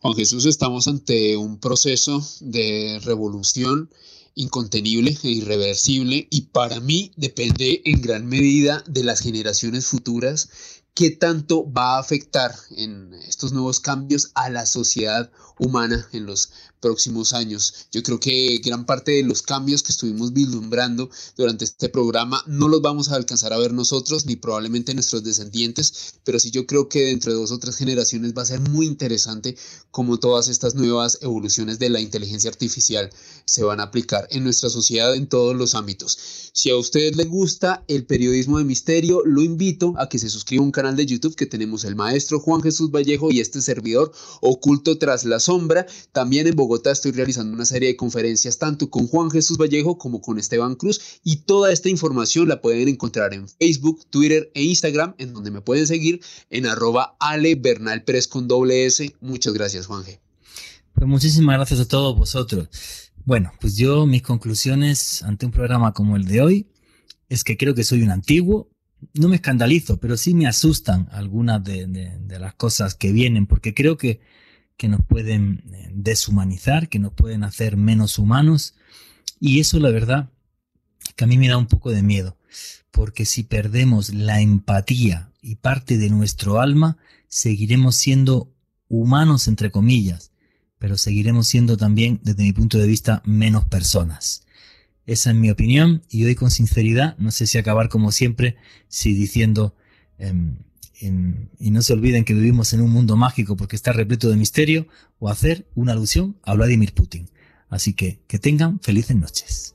Juan Jesús, estamos ante un proceso de revolución incontenible e irreversible y para mí depende en gran medida de las generaciones futuras qué tanto va a afectar en estos nuevos cambios a la sociedad humana en los próximos años. Yo creo que gran parte de los cambios que estuvimos vislumbrando durante este programa no los vamos a alcanzar a ver nosotros ni probablemente nuestros descendientes, pero sí yo creo que dentro de dos o tres generaciones va a ser muy interesante cómo todas estas nuevas evoluciones de la inteligencia artificial se van a aplicar en nuestra sociedad en todos los ámbitos. Si a ustedes les gusta el periodismo de misterio, lo invito a que se suscriba a un canal de YouTube que tenemos el maestro Juan Jesús Vallejo y este servidor oculto tras la sombra. También en Bogotá estoy realizando una serie de conferencias tanto con Juan Jesús Vallejo como con Esteban Cruz y toda esta información la pueden encontrar en Facebook, Twitter e Instagram en donde me pueden seguir en arroba Ale S. Muchas gracias Juanje. Pues muchísimas gracias a todos vosotros. Bueno, pues yo mis conclusiones ante un programa como el de hoy es que creo que soy un antiguo, no me escandalizo, pero sí me asustan algunas de las cosas que vienen, porque creo que que nos pueden eh, deshumanizar, que nos pueden hacer menos humanos. Y eso, la verdad, que a mí me da un poco de miedo, porque si perdemos la empatía y parte de nuestro alma, seguiremos siendo humanos, entre comillas, pero seguiremos siendo también, desde mi punto de vista, menos personas. Esa es mi opinión y hoy con sinceridad, no sé si acabar como siempre, si diciendo, em, y no se olviden que vivimos en un mundo mágico porque está repleto de misterio, o hacer una alusión a Vladimir Putin. Así que que tengan felices noches.